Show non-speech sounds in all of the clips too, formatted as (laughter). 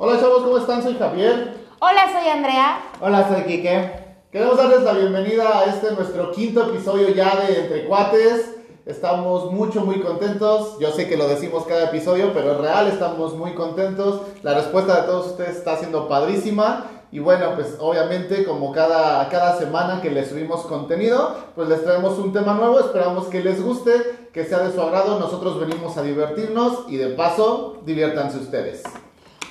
Hola chavos, ¿cómo están? Soy Javier. Hola, soy Andrea. Hola, soy Quique. Queremos darles la bienvenida a este nuestro quinto episodio ya de Entre Cuates. Estamos mucho, muy contentos. Yo sé que lo decimos cada episodio, pero en real estamos muy contentos. La respuesta de todos ustedes está siendo padrísima. Y bueno, pues obviamente como cada, cada semana que les subimos contenido, pues les traemos un tema nuevo. Esperamos que les guste, que sea de su agrado. Nosotros venimos a divertirnos y de paso, diviértanse ustedes.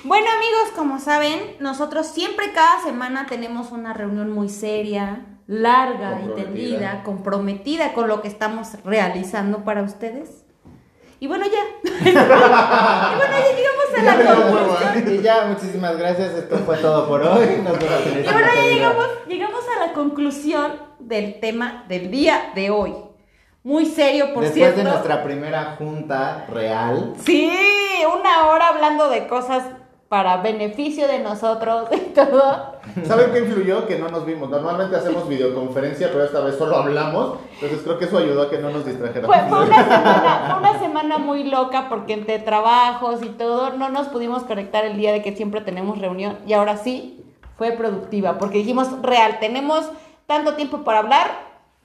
Bueno amigos, como saben, nosotros siempre cada semana tenemos una reunión muy seria, larga y Comprometida. tendida, comprometida con lo que estamos realizando para ustedes. Y bueno, ya. (laughs) y bueno, ya llegamos a la conclusión. Y ya, muchísimas gracias. Esto fue todo por hoy. Nos vemos en el Y bueno, ya llegamos, llegamos a la conclusión del tema del día de hoy. Muy serio, por Después cierto. de nuestra primera junta real. Sí, una hora hablando de cosas para beneficio de nosotros (laughs) y todo. ¿Saben qué influyó? Que no nos vimos. Normalmente hacemos videoconferencia, pero esta vez solo hablamos. Entonces creo que eso ayudó a que no nos distrajéramos. Fue, fue una semana, fue una semana muy loca porque entre trabajos y todo no nos pudimos conectar el día de que siempre tenemos reunión y ahora sí fue productiva porque dijimos real, tenemos tanto tiempo para hablar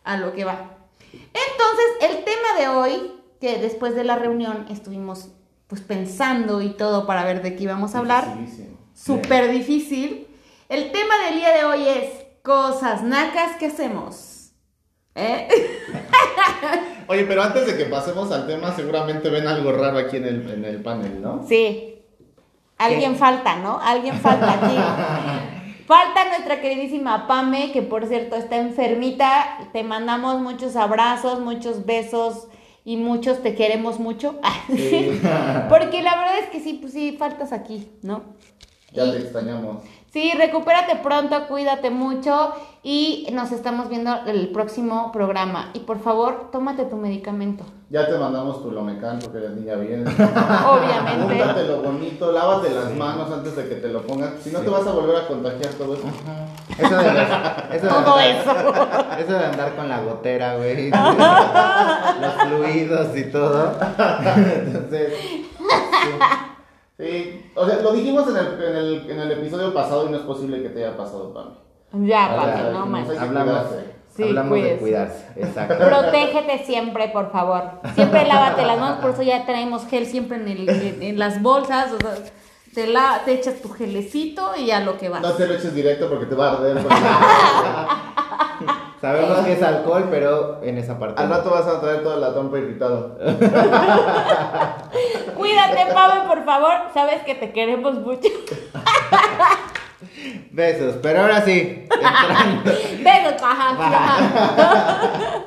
a lo que va. Entonces el tema de hoy, que después de la reunión estuvimos pues pensando y todo para ver de qué íbamos a hablar, súper difícil. El tema del día de hoy es cosas nacas que hacemos. ¿Eh? (laughs) Oye, pero antes de que pasemos al tema, seguramente ven algo raro aquí en el, en el panel, ¿no? Sí. Alguien falta, ¿no? Alguien falta aquí. (laughs) Falta nuestra queridísima Pame, que por cierto está enfermita. Te mandamos muchos abrazos, muchos besos y muchos te queremos mucho. (laughs) Sí. Porque la verdad es que sí, pues sí, faltas aquí, ¿no? Ya Y- te extrañamos. Sí, recupérate pronto, cuídate mucho y nos estamos viendo el próximo programa. Y por favor, tómate tu medicamento. Ya te mandamos tu lomecan porque eres niña bien. (laughs) (laughs) Obviamente. Úntatelo bonito, lávate las manos antes de que te lo pongas. Si no, te vas a volver a contagiar todo eso. Eso de, eso de Todo andar- eso. (laughs) Eso de andar con la gotera, güey. Los fluidos y todo. Entonces, Sí, o sea, lo dijimos en el, en el, en el episodio pasado y no es posible que te haya pasado, Pami. Ya, Pame, no más. hablamos, cuidarse. Sí, hablamos de cuidarse. Exacto. Protégete siempre, por favor. Siempre lávate las manos, por eso ya traemos gel siempre en, el, en, en las bolsas. O sea, te, la, te echas tu gelecito y a lo que vas. No te lo eches directo porque te va a arder. (laughs) (laughs) Sabemos que es alcohol, pero en esa parte. Al no. rato vas a traer toda la trompa irritado. (laughs) Cuídate, Pame, por favor. Sabes que te queremos mucho. (laughs) Besos, pero ahora sí. entrando. (laughs) Besos, ajá, ajá.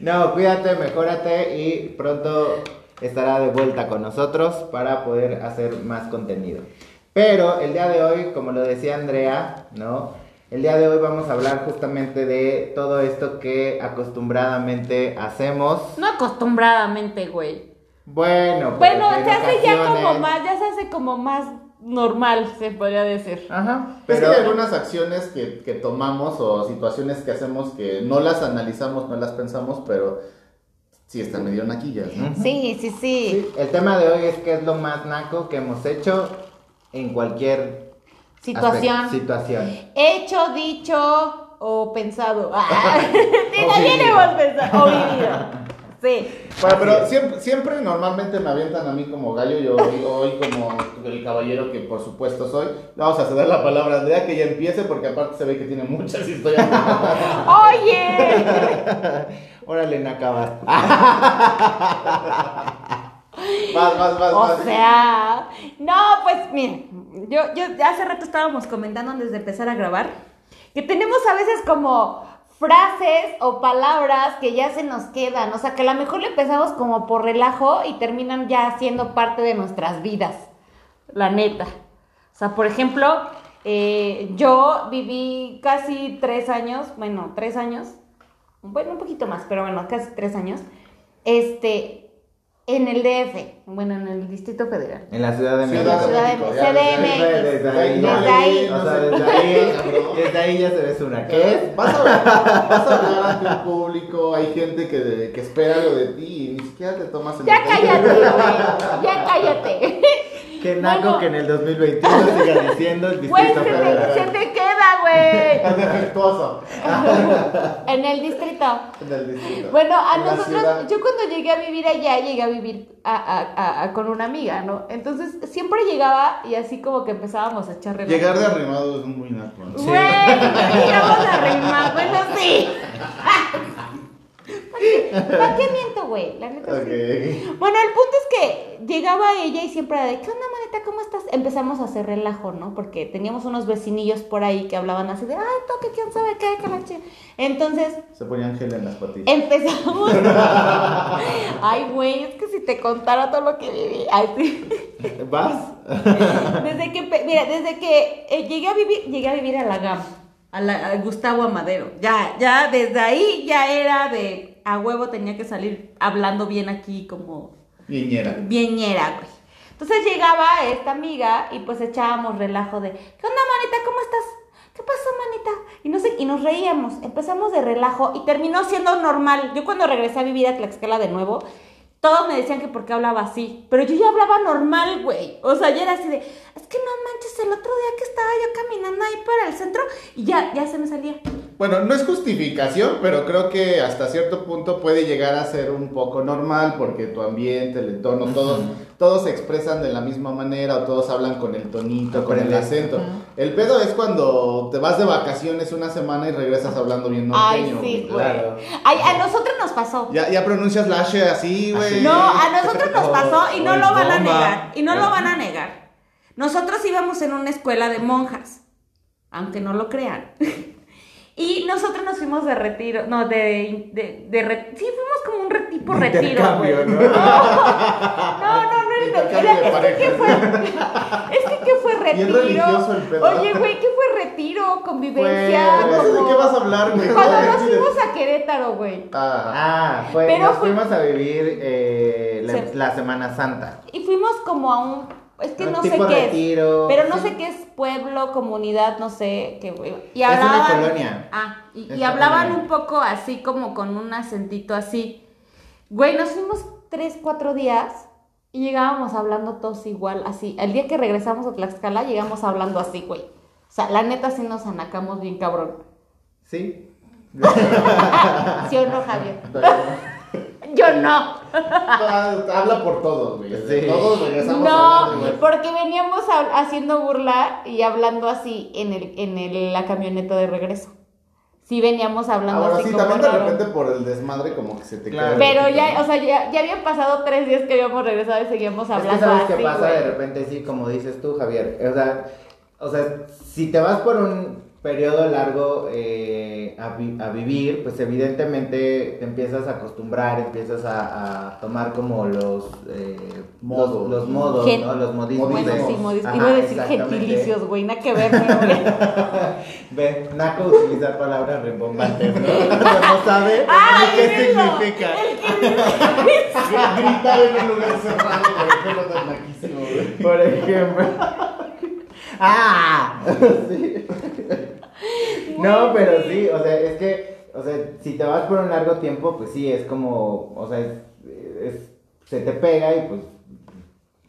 No, cuídate, mejórate y pronto estará de vuelta con nosotros para poder hacer más contenido. Pero el día de hoy, como lo decía Andrea, ¿no? El día de hoy vamos a hablar justamente de todo esto que acostumbradamente hacemos. No acostumbradamente, güey. Bueno, pues, Bueno, en se hace ya como más, ya se hace como más normal, se podría decir. Ajá, Es que pero hay algunas acciones que, que tomamos o situaciones que hacemos que no las analizamos, no las pensamos, pero sí están medio naquillas, ¿no? Sí, sí, sí. el tema de hoy es qué es lo más naco que hemos hecho en cualquier Situación. situación. Hecho, dicho o pensado. Ah, (laughs) sí, O también vivido. hemos pensado. O vivido. Sí. Bueno, pero siempre, siempre normalmente me avientan a mí como gallo, yo hoy, hoy como el caballero que por supuesto soy. Vamos a ceder la palabra a Andrea que ya empiece porque aparte se ve que tiene muchas historias. (laughs) Oye. (laughs) Órale, en acabar. Vas, vas, vas, O vas. sea, no, pues miren, yo, yo hace rato estábamos comentando antes de empezar a grabar que tenemos a veces como frases o palabras que ya se nos quedan, o sea, que a lo mejor le empezamos como por relajo y terminan ya siendo parte de nuestras vidas, la neta. O sea, por ejemplo, eh, yo viví casi tres años, bueno, tres años, bueno, un poquito más, pero bueno, casi tres años, este, en el DF, bueno, en el Distrito Federal. En la Ciudad de México. Ciudad Ciudad de México, CDMX. Desde ahí, Desde ahí. O sea, desde ahí, (laughs) (laughs) desde ahí ya se ves una. ¿Qué es? Vas a, hablar, vas a hablar ante un público, hay gente que, que espera algo de ti y ni siquiera te tomas el Ya cállate, (laughs) güey. Ya cállate. Que naco Bueno. que en el 2021 siga diciendo el Güey, se Distrito te, Federal. se te queda, güey. (laughs) Es defectuoso. (laughs) En el distrito. En el distrito. Bueno, a En nosotros, yo cuando llegué a vivir allá, llegué a vivir a- a- a- a- con una amiga, ¿no? Entonces siempre llegaba y así como que empezábamos a echar relajo. Llegar de arrimado es muy naco. ¿no? Güey, llegamos a rimar, bueno, sí. (laughs) ¿Para qué miento, güey? La neta sí. Ok. Bueno, el punto es que llegaba ella y siempre era de, ¿qué onda, manita? ¿Cómo estás? Empezamos a hacer relajo, ¿no? Porque teníamos unos vecinillos por ahí que hablaban así de, ay, toque, quién sabe qué, que la chi-". Entonces, Se ponían gel en las patillas. empezamos. (laughs) ay, güey, es que si te contara todo lo que viví. Ay, sí. ¿Vas? (laughs) Desde que, mira, desde que eh, llegué a vivir, llegué a vivir a la GAM, a, la, a Gustavo Amadero. Ya, ya, desde ahí ya era de, a huevo tenía que salir hablando bien aquí como Niñera. bienñera, güey. Entonces llegaba esta amiga y pues echábamos relajo de, ¿qué onda, manita? ¿Cómo estás? ¿Qué pasó, manita? Y no sé, y nos reíamos, empezamos de relajo y terminó siendo normal. Yo cuando regresé a vivir a Tlaxcala de nuevo, todos me decían que por qué hablaba así, pero yo ya hablaba normal, güey. O sea, ya era así de, es que no manches, el otro día que estaba yo caminando ahí para el centro y ya, ya se me salía. Bueno, no es justificación, pero creo que hasta cierto punto puede llegar a ser un poco normal porque tu ambiente, el entorno, todos, todos se expresan de la misma manera o todos hablan con el tonito, con el acento. El pedo es cuando te vas de vacaciones una semana y regresas hablando bien norteño. Ay, sí, güey. claro. Ay, a nosotros nos pasó. Ya, ya pronuncias la H así, güey. No, a nosotros nos pasó y no lo van a negar. Y no lo van a negar. Nosotros íbamos en una escuela de monjas, aunque no lo crean. Y nosotros nos fuimos de retiro, no, de, de, de re- sí, fuimos como un re- tipo retiro, güey. ¿no? No, no, no, era, Intercambio era- de es que ¿qué fue, es que ¿qué fue retiro? el. Oye, güey, ¿qué fue retiro? Convivencia, Fue- No sé de como- qué vas a hablar, güey. Cuando No, nos fuimos a Querétaro, güey. Ah, Ah, fue, Pero nos fue- fuimos a vivir eh, la, Se- la Semana Santa. Y fuimos como a un. Es que Un no sé qué retiro, es. Pero no sí. sé qué es pueblo, comunidad, no sé qué, güey. Y Es una hablaban. colonia. Ah, y, hablaban colonia. un poco así, como con un acentito así. Güey, nos fuimos tres, cuatro días y llegábamos hablando todos igual, así. El día que regresamos a Tlaxcala, llegamos hablando así, güey. O sea, la neta sí nos anacamos bien cabrón. ¿Sí? (laughs) ¿Sí o no, Javier? Yo no. Ah, Habla por todos, güey. Sí. Todos regresamos hablando, No, güey. porque veníamos a- haciendo burla y hablando así en el en el, la camioneta de regreso. Sí veníamos hablando Ahora así sí, como también de raro. repente por el desmadre como que se te Claro. queda. Pero ya, o sea, ya, ya habían pasado tres días que habíamos regresado y seguíamos Es que hablando sabes así, qué pasa güey. de repente, sí, como dices tú, Javier. O sea, o sea si te vas por un periodo largo eh, a, vi- a vivir, pues evidentemente te empiezas a acostumbrar, empiezas a, a tomar como los, eh, Modos. los, los modos, Gen- ¿no? Los modismos. Bueno, Modismos. sí, modis- Ajá, iba a decir gentilicios, güey, nada que ver, (laughs) güey. Ve, Naco utilizar palabras rimbombantes, ¿no? (laughs) No sabe ¡Ay, ni qué significa. (laughs) Gritar en un lugar cerrado, güey. Por ejemplo. ¡Ah! Sí. (laughs) No, pero sí, o sea, es que, o sea, si te vas por un largo tiempo, pues sí, es como, o sea, es, es- se te pega y pues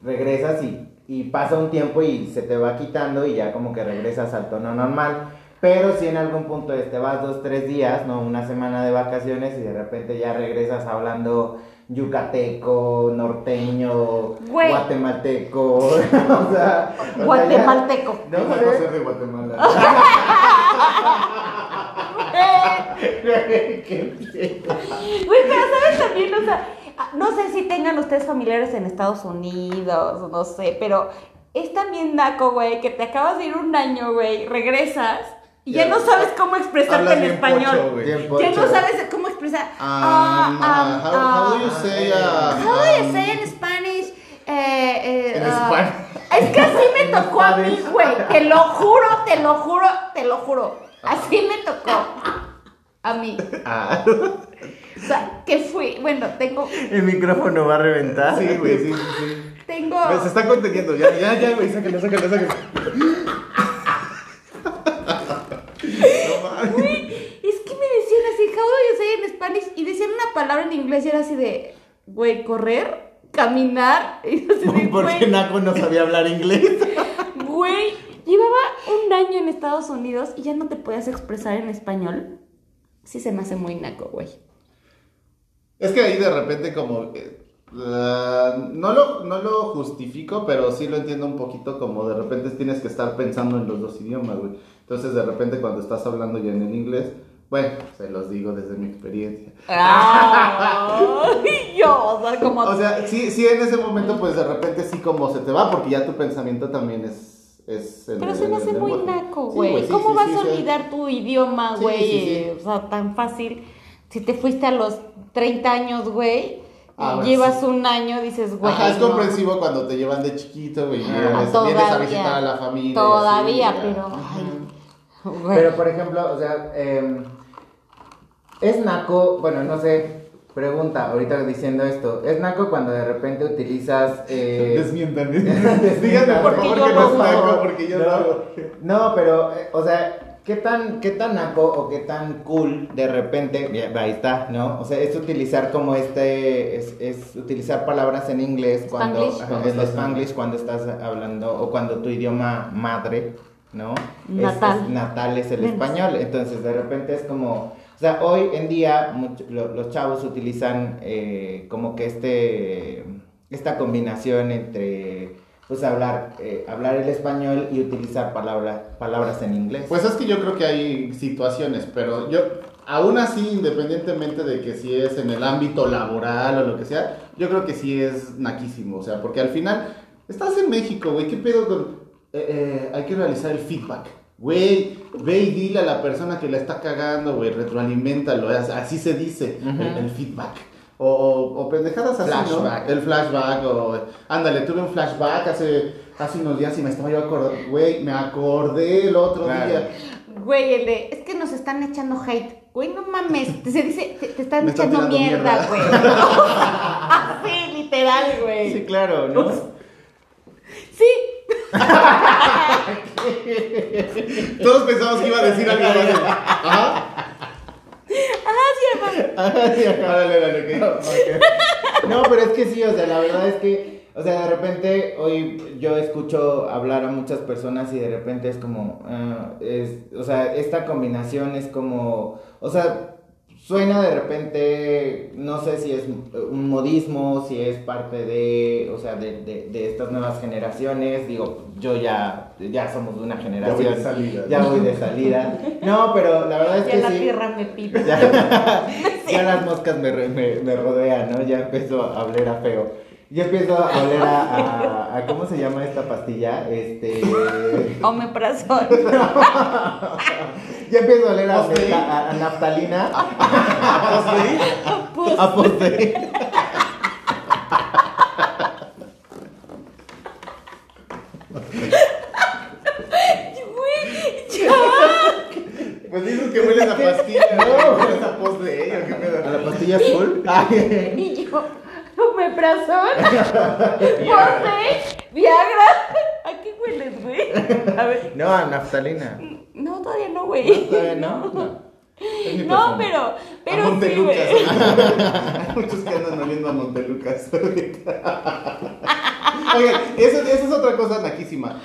regresas y, y pasa un tiempo y se te va quitando y ya como que regresas al tono normal. Pero si en algún punto te vas dos, tres días, ¿no? Una semana de vacaciones y de repente ya regresas hablando yucateco, norteño, Güey. guatemalteco, (laughs) o sea, o sea, ya- Guatemalteco. no sé. de Guatemala. (laughs) Güey, pero sabes también, o sea, no sé si tengan ustedes familiares en Estados Unidos, o no sé, pero es también naco, güey, que te acabas de ir un año, güey, regresas y ya, Ya. no sabes cómo expresarte en español. pocho, ya pocho. no sabes cómo expresar. Um, uh, how, how do you say, How do you um, say in Spanish? Eh, eh, En Spanish. Es que así me tocó a mí, güey. Te lo juro, te lo juro, te lo juro. Así me tocó. A mí. Ah, O sea, que fui. Bueno, tengo. el micrófono va a reventar. Sí, güey, sí, sí, sí. Tengo. Güey, Se está conteniendo, ya, ya, ya, güey, sáquenlo, sáquenlo, sáquenlo. (laughs) No mames. Es que me decían así, how do you say in Spanish? Y decían una palabra en inglés y era así de, güey, correr. Caminar. Y así de, Porque güey, Naco no sabía hablar inglés. (laughs) Güey, llevaba un año en Estados Unidos y ya no te podías expresar en español. Sí se me hace muy naco, güey. Es que ahí de repente como... eh, la- no, lo, no lo justifico, pero sí lo entiendo un poquito como de repente tienes que estar pensando en los dos idiomas, güey. Entonces de repente cuando estás hablando ya en el inglés, bueno, se los digo desde mi experiencia. Ay, yo, o sea, como... O sea, sí, sí en ese momento pues de repente sí como se te va porque ya tu pensamiento también es... es pero se me hace muy lenguaje. naco, Sí, güey. sí, ¿Cómo sí, vas a olvidar tu idioma, güey? O sea, tan fácil. Si te fuiste a los 30 años, güey, Ah, bueno, llevas sí. un año, dices, güey. Ajá, es no. comprensivo cuando te llevan de chiquito, güey, Ah, vienes, a visitar a la familia. Todavía, así, pero. Ay, Pero por ejemplo, o sea, eh, es naco, bueno, no sé, pregunta, ahorita diciendo esto, es naco cuando de repente utilizas... Eh, (laughs) Desmiéntame. (laughs) Díganme por favor que no es naco, porque yo no, lo hago. no, pero, eh, o sea, ¿qué tan, ¿qué tan naco o qué tan cool de repente, ahí está, ¿no? O sea, es utilizar como este, es, es utilizar palabras en inglés cuando, Spanglish. ajá, Cuando el spanglish cuando estás hablando o cuando tu idioma madre, ¿no? Es- Natal. es natal es el Menos. español, entonces de repente es como, o sea, hoy en día mucho- lo- los chavos utilizan eh, como que este, esta combinación entre, pues hablar, eh, hablar el español y utilizar palabras, palabras en inglés. Pues es que yo creo que hay situaciones, pero yo, aún así, independientemente de que si es en el ámbito laboral o lo que sea, yo creo que sí es naquísimo, o sea, porque al final, estás en México, güey, ¿qué pedo con... eh, eh, hay que realizar el feedback. Güey, ve y dile a la persona que la está cagando, güey, retroalimentalo, así se dice, el, el feedback. O, o, o pendejadas así, Flashback. ¿no? El flashback, o... Ándale, tuve un flashback hace, hace unos días y me estaba yo acordando, güey, me acordé el otro Claro. día. Güey, el de, es que nos están echando hate. Güey, no mames, se dice, te, te están echando mierda, mierda. güey. (laughs) Así, literal, güey. Sí, claro, ¿no? Sí. Todos pensamos que iba a decir algo así. Ajá. Órale, órale, ok. No, pero es que sí, o sea, la verdad es que, o sea, de repente hoy yo escucho hablar a muchas personas y de repente es como, ah, es, o sea, esta combinación es como, o sea, suena de repente, no sé si es un modismo, si es parte de, o sea, de, de, de estas nuevas generaciones, digo, yo ya, ya somos de una generación. voy de salida. Ya voy de salida. No, pero la verdad es Ya que la sí. tierra me pide. Ya, (laughs) ya las moscas me, re- me, me rodean, ¿no? Ya empiezo a oler a feo. Yo empiezo a oler a, a, a- ¿cómo se llama esta pastilla? Este... Omeprazol. (laughs) Ya empiezo a oler a, a- a naftalina. (laughs) A postre. ya. Pues dices que hueles a pastilla, no, hueles a post de ella, ¿qué A la pastilla azul. (laughs) Omeprazol. (laughs) Postre. Viagra. ¿A qué hueles, güey? A ver. No, a naftalina. No, todavía no, güey. ¿Todavía no? No. (laughs) Mi No, perfume. pero, a pero sí, güey. Hay (laughs) muchos que andan oliendo a Montelucas ahorita. Oigan, eso, eso es otra cosa naquísima.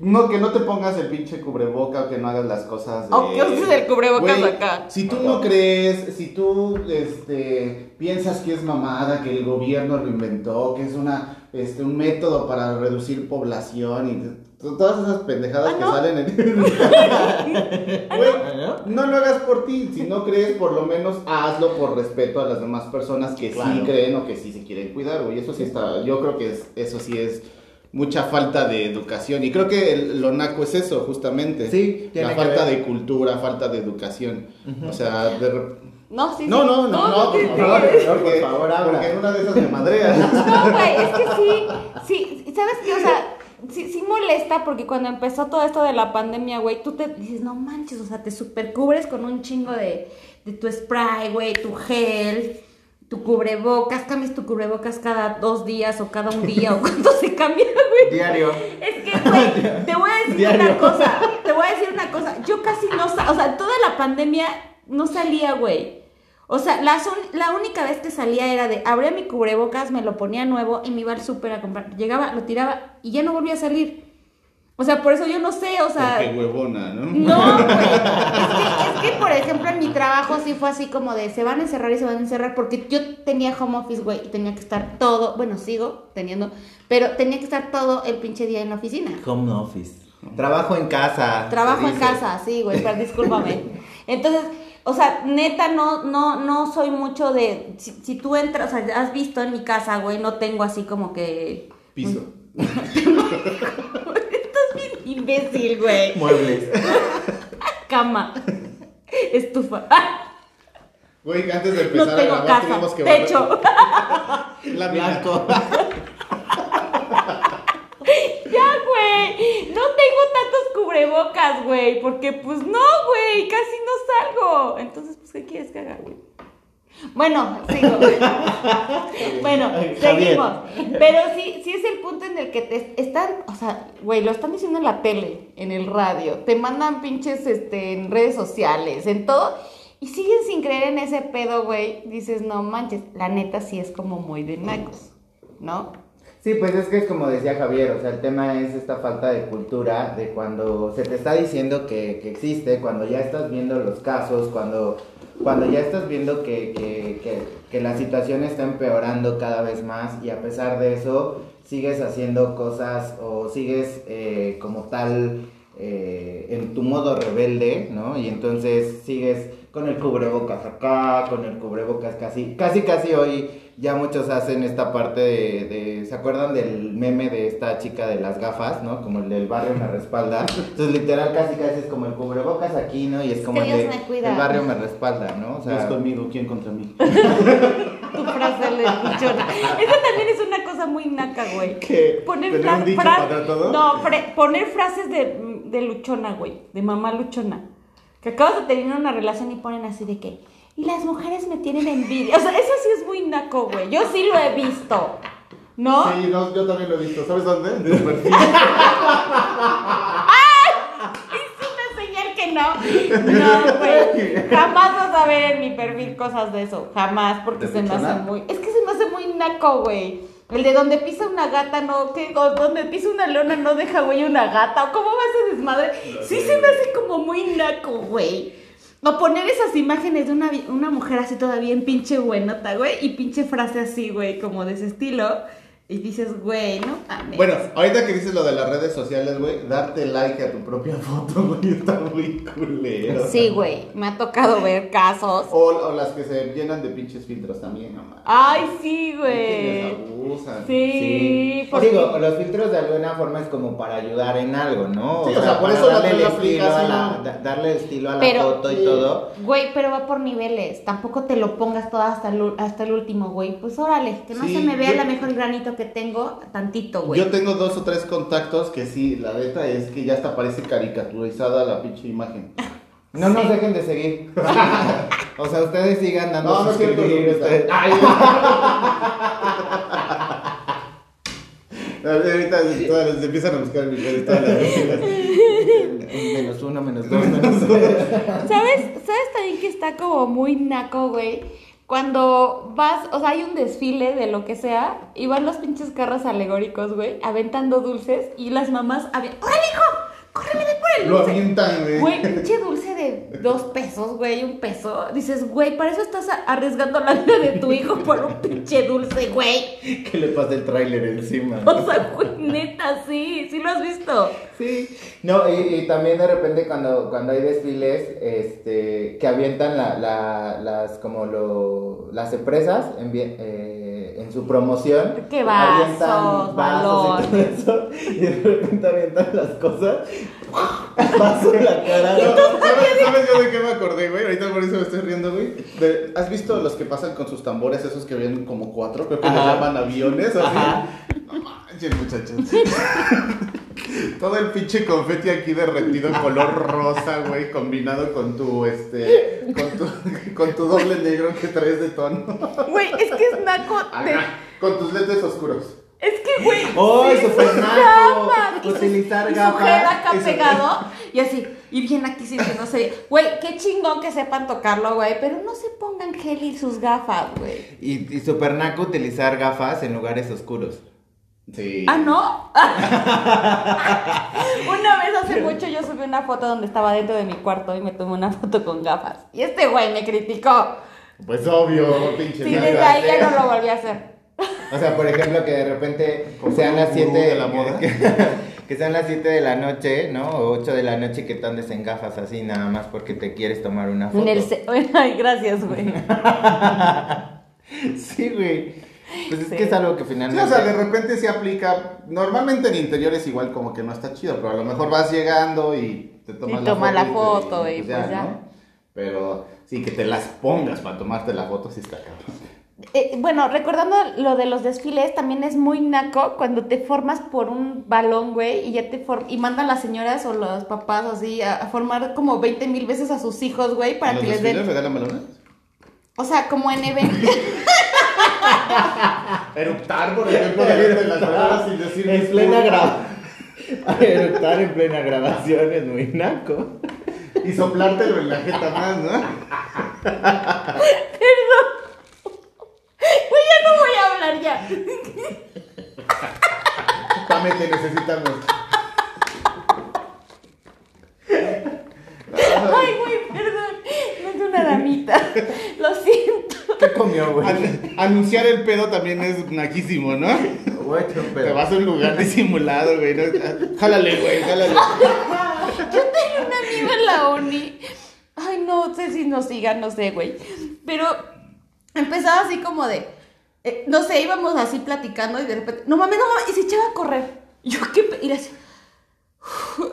No, que no te pongas el pinche cubreboca o que no hagas las cosas de... O que uses el cubrebocas Güey, acá. Si tú no crees, si tú este, piensas que es mamada, que el gobierno lo inventó, que es una, este, un método para reducir población y todas esas pendejadas Ah, que ¿no? salen en... (laughs) Güey, no lo hagas por ti, si no crees, por lo menos hazlo por respeto a las demás personas que sí Claro. creen o que sí se quieren cuidar, güey. Eso sí está, yo creo que es- eso sí es mucha falta de educación. Y creo que el- lo naco es eso, justamente. Sí, tiene La que falta ver. de cultura, falta de educación. O sea, de No, sí, No, sí. no, no, no, por sí, favor, sí. por porque, favor, habla. porque en una de esas me madreas. (laughs) No, güey, es que sí, sí, ¿sabes qué? O sea, sí, sí molesta porque cuando empezó todo esto de la pandemia, güey, tú te dices, no manches, o sea, te super cubres con un chingo de, de tu spray, güey, tu gel, tu cubrebocas, cambias tu cubrebocas cada dos días o cada un día o cuando se cambia, güey. Diario. Es que, güey, (laughs) te voy a decir Diario. una cosa, te voy a decir una cosa, yo casi no, o sea, toda la pandemia no salía, güey. O sea, la, la única vez que salía era de abría mi cubrebocas, me lo ponía nuevo y me iba al súper a comprar. Llegaba, lo tiraba y ya no volvía a salir. O sea, por eso yo no sé, o sea. Qué huevona, ¿no? No, (laughs) güey. Es que, es que, por ejemplo, en mi trabajo sí fue así como de se van a encerrar y se van a encerrar porque yo tenía home office, güey, y tenía que estar todo, bueno, sigo teniendo, pero tenía que estar todo el pinche día en la oficina. Home office. Trabajo en casa. Trabajo en casa, sí, güey, pero discúlpame. (laughs) Entonces, o sea, neta, no, no, no soy mucho de. Si, si tú entras, o sea, has visto en mi casa, güey, no tengo así como que. Piso. (laughs) Imbécil, güey. Muebles. (laughs) Cama. Estufa. Güey, antes de No empezar a tengo grabar casa. que Techo. (laughs) La Blanco. (laughs) Ya, güey. No tengo tantos cubrebocas, güey. Porque, pues, no, güey. Casi no salgo. Entonces, pues, ¿qué quieres que haga, güey? Bueno, sigo. (laughs) bueno, Javier. seguimos. Pero sí, sí es el punto en el que te están, o sea, güey, lo están diciendo en la tele, en el radio, te mandan pinches este, en redes sociales, en todo, y siguen sin creer en ese pedo, güey. Dices, no manches, la neta sí es como muy de nacos, ¿no? Sí, pues es que es como decía Javier, o sea, el tema es esta falta de cultura de cuando se te está diciendo que, que existe, cuando ya estás viendo los casos, cuando, cuando ya estás viendo que, que, que, que la situación está empeorando cada vez más y a pesar de eso sigues haciendo cosas o sigues eh, como tal eh, en tu modo rebelde, ¿no? Y entonces sigues con el cubrebocas acá, con el cubrebocas casi, casi casi hoy ya muchos hacen esta parte de, de- ¿se acuerdan del meme de esta chica de las gafas, ¿no? Como el del barrio me respalda. Entonces literal casi casi es como el cubrebocas aquí, ¿no? Y es como el, de, el barrio me respalda, ¿no? O Dios sea, conmigo, ¿quién contra mí? (laughs) Tu frase de luchona. Esa también es una cosa muy naca, güey. ¿Qué? Poner ¿Tener fra- fra- todo? No, fre- poner frases de, de luchona, güey. De mamá luchona. Que acabas de tener una relación y ponen así de que. Y las mujeres me tienen envidia. O sea, eso sí es muy naco, güey. Yo sí lo he visto. ¿No? Sí, no, yo también lo he visto. ¿Sabes dónde? En tu perfil. Es una señal que no. No, güey. Jamás vas a ver en mi perfil cosas de eso. Jamás, porque ¿De se me hace muy. Es que se me hace muy naco, güey. El de donde pisa una gata, no, que donde pisa una leona no deja, güey, una gata. ¿O cómo va ese desmadre? Sí se me hace como muy naco, güey. O poner esas imágenes de una, una mujer así todavía en pinche buenota, güey, y pinche frase así, güey, como de ese estilo. Y dices, güey, no mames. Bueno, ahorita que dices lo de las redes sociales, güey, darte like a tu propia (laughs) foto, güey, está muy culero. Sí, güey, me ha tocado ver casos. O, o las que se llenan de pinches filtros también, no mames. Ay, sí, güey. abusan. Sí, Sí. porque- Digo, los filtros de alguna forma es como para ayudar en algo, ¿no? Sí, o sea, por eso darle el estilo a la, aplicación- da- darle estilo a la Pero- foto y todo. Güey, pero va por niveles. Tampoco te lo pongas todo hasta el, hasta el último, güey. Pues órale, que no Sí, se me vea yo- la mejor granito que tengo, tantito, güey. Yo tengo dos o tres contactos que sí, la neta es que ya hasta parece caricaturizada la pinche imagen. No nos dejen de seguir. (laughs) o sea, ustedes sigan dando No, no suscribir, ustedes-. (laughs) Ahorita todas las- empiezan a buscar redes todas las (laughs) menos uno, menos dos, menos dos. ¿Sabes? ¿Sabes también que está como muy naco, güey? Cuando vas, o sea, hay un desfile de lo que sea y van los pinches carros alegóricos, güey, aventando dulces y las mamás ¡Órale, hijo! ¡Córrele, ve por el Lo dulce! avientan, güey. Güey, pinche dulce de dos pesos, güey, un peso. Dices, güey, para eso estás arriesgando la vida de tu hijo por un pinche dulce, güey. que le pase el tráiler encima. O sea, güey, neta, sí, sí lo has visto. Sí, no, y, y también de repente cuando, cuando hay desfiles, este, que avientan la, la- las, como lo, las empresas en, eh, en su promoción. ¿Qué vasos, avientan vasos y todo eso, y de repente avientan las cosas, en la cara. Yo- ¿sabes, sabes yo de qué me acordé, güey? Ahorita por eso me estoy riendo, güey. De- ¿Has visto los que pasan con sus tambores, esos que vienen como cuatro? Creo que Ajá. llaman aviones, así. Ajá. No manches, muchachos. (laughs) Todo el pinche confeti aquí derretido en color rosa, güey, combinado con tu, este, con tu, con tu doble negro que traes de tono. Güey, es que es naco de... Ajá, con tus lentes oscuros. Es que, güey. ¡Oh, sí, super sus naco! gafas, Utilizar gafas. acá pegado. Y así. Y bien aquí no sé. Güey, qué chingón que sepan tocarlo, güey. Pero no se pongan gel y sus gafas, güey. Y, y super naco utilizar gafas en lugares oscuros. Sí. ¿Ah, no? (laughs) una vez hace mucho yo subí una foto donde estaba dentro de mi cuarto y me tomé una foto con gafas. Y este güey me criticó. Pues obvio, pinche. Sí, desde ahí ya no (laughs) lo volví a hacer. O sea, por ejemplo, que de repente Como sean las un 7 gurú de la moda. Que, (laughs) que sean las 7 de la noche, ¿no? O 8 de la noche que te andes en gafas así nada más porque te quieres tomar una foto. En el (laughs) Ay, gracias, güey. (laughs) Sí, güey. Pues es Sí. que es algo que Sí, finalmente. o sea, de repente se aplica. Normalmente en interiores igual como que no está chido, pero a lo mejor vas llegando y te tomas Y la toma foto. la foto y pues ya. ¿no? Pero sí, que te las pongas para tomarte la foto, sí está cabrón. Eh, bueno, recordando lo de los desfiles, también es muy naco cuando te formas por un balón, güey, y ya te for- y mandan las señoras o los papás así a, a formar como 20 mil veces a sus hijos, güey, para ¿En que los les den. desfiles regalan balones? O sea, como en eventos. (laughs) Eruptar, por ejemplo, de las palabras sin decir En plena grabación. (laughs) Eructar en plena grabación es muy naco. Y soplártelo en la jeta más, ¿no? (laughs) Güey, ya no voy a hablar ya. Pame, te necesitamos. Ay, güey, perdón. No es una damita. Lo siento. ¿Qué comió, güey? An- anunciar el pedo también es naquísimo, ¿no? Güey, qué Te pedo. vas a un lugar disimulado, güey. ¿no? Jálale, güey, jálale. Yo tenía un amigo en la uni. Ay, no sé si nos sigan, no sé, güey. Pero empezaba así como de. eh, no sé, íbamos así platicando y de repente. No mames, no mames. Y se echaba a correr. Yo qué. Y le hacía. (laughs)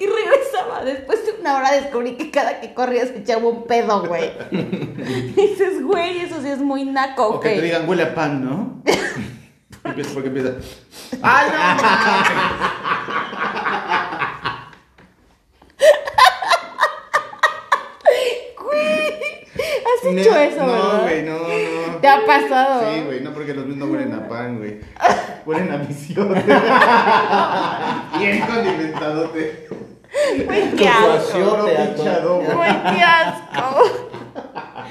Y regresaba. Después de una hora descubrí que cada que corría se echaba un pedo, güey. (laughs) Y dices, güey, eso sí es muy naco, O que te güey. digan, huele a pan, ¿no? (laughs) Empieza porque empieza. ¡Ay, Güey. Has no! hecho eso, no, ¿verdad? güey, no, no. ¿Te ha pasado? Sí, güey, no porque los míos no huelen a pan, güey. (laughs) Huelen a misión. (laughs) Bien condimentadote. Güey, qué asco. Güey, qué asco. (laughs)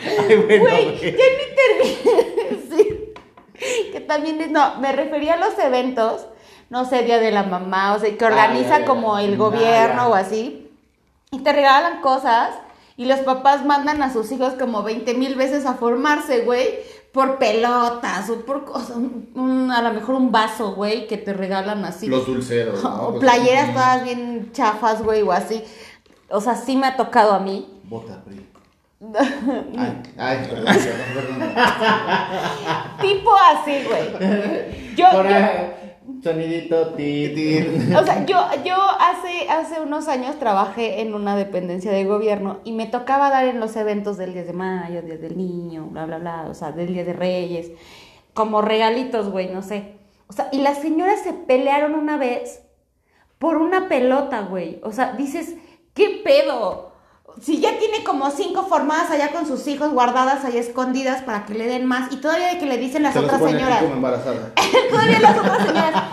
Ay, bueno, Güey, güey. ya ni terminé decir que también es, no, me refería a los eventos, no sé, Día de la Mamá, o sea, que organiza Ah, ya, ya, como el gobierno o así, y te regalan cosas, y los papás mandan a sus hijos como 20 mil veces a formarse, güey, por pelotas, o por cosas, un- un- a lo mejor un vaso, güey, que te regalan así. Los dulceros. ¿no? (laughs) o playeras sí. todas bien chafas, güey, o así. O sea, sí me ha tocado a mí. Bota, pri. (laughs) Ay, ay, perdón, perdón, perdón. Tipo así, güey. Yo, Por yo- sonidito, ti, ti. (laughs) o sea, yo, yo hace, hace unos años trabajé en una dependencia de gobierno y me tocaba dar en los eventos del 10 de mayo, Día del Niño, bla, bla, bla, o sea, del Día de Reyes, como regalitos, güey, no sé. O sea, y las señoras se pelearon una vez por una pelota, güey. O sea, dices, ¿qué pedo? Si ya tiene como cinco formadas allá con sus hijos guardadas ahí escondidas para que le den más y todavía de que le dicen las Se otras pone señoras. como embarazada. (laughs) Todavía las otras señoras.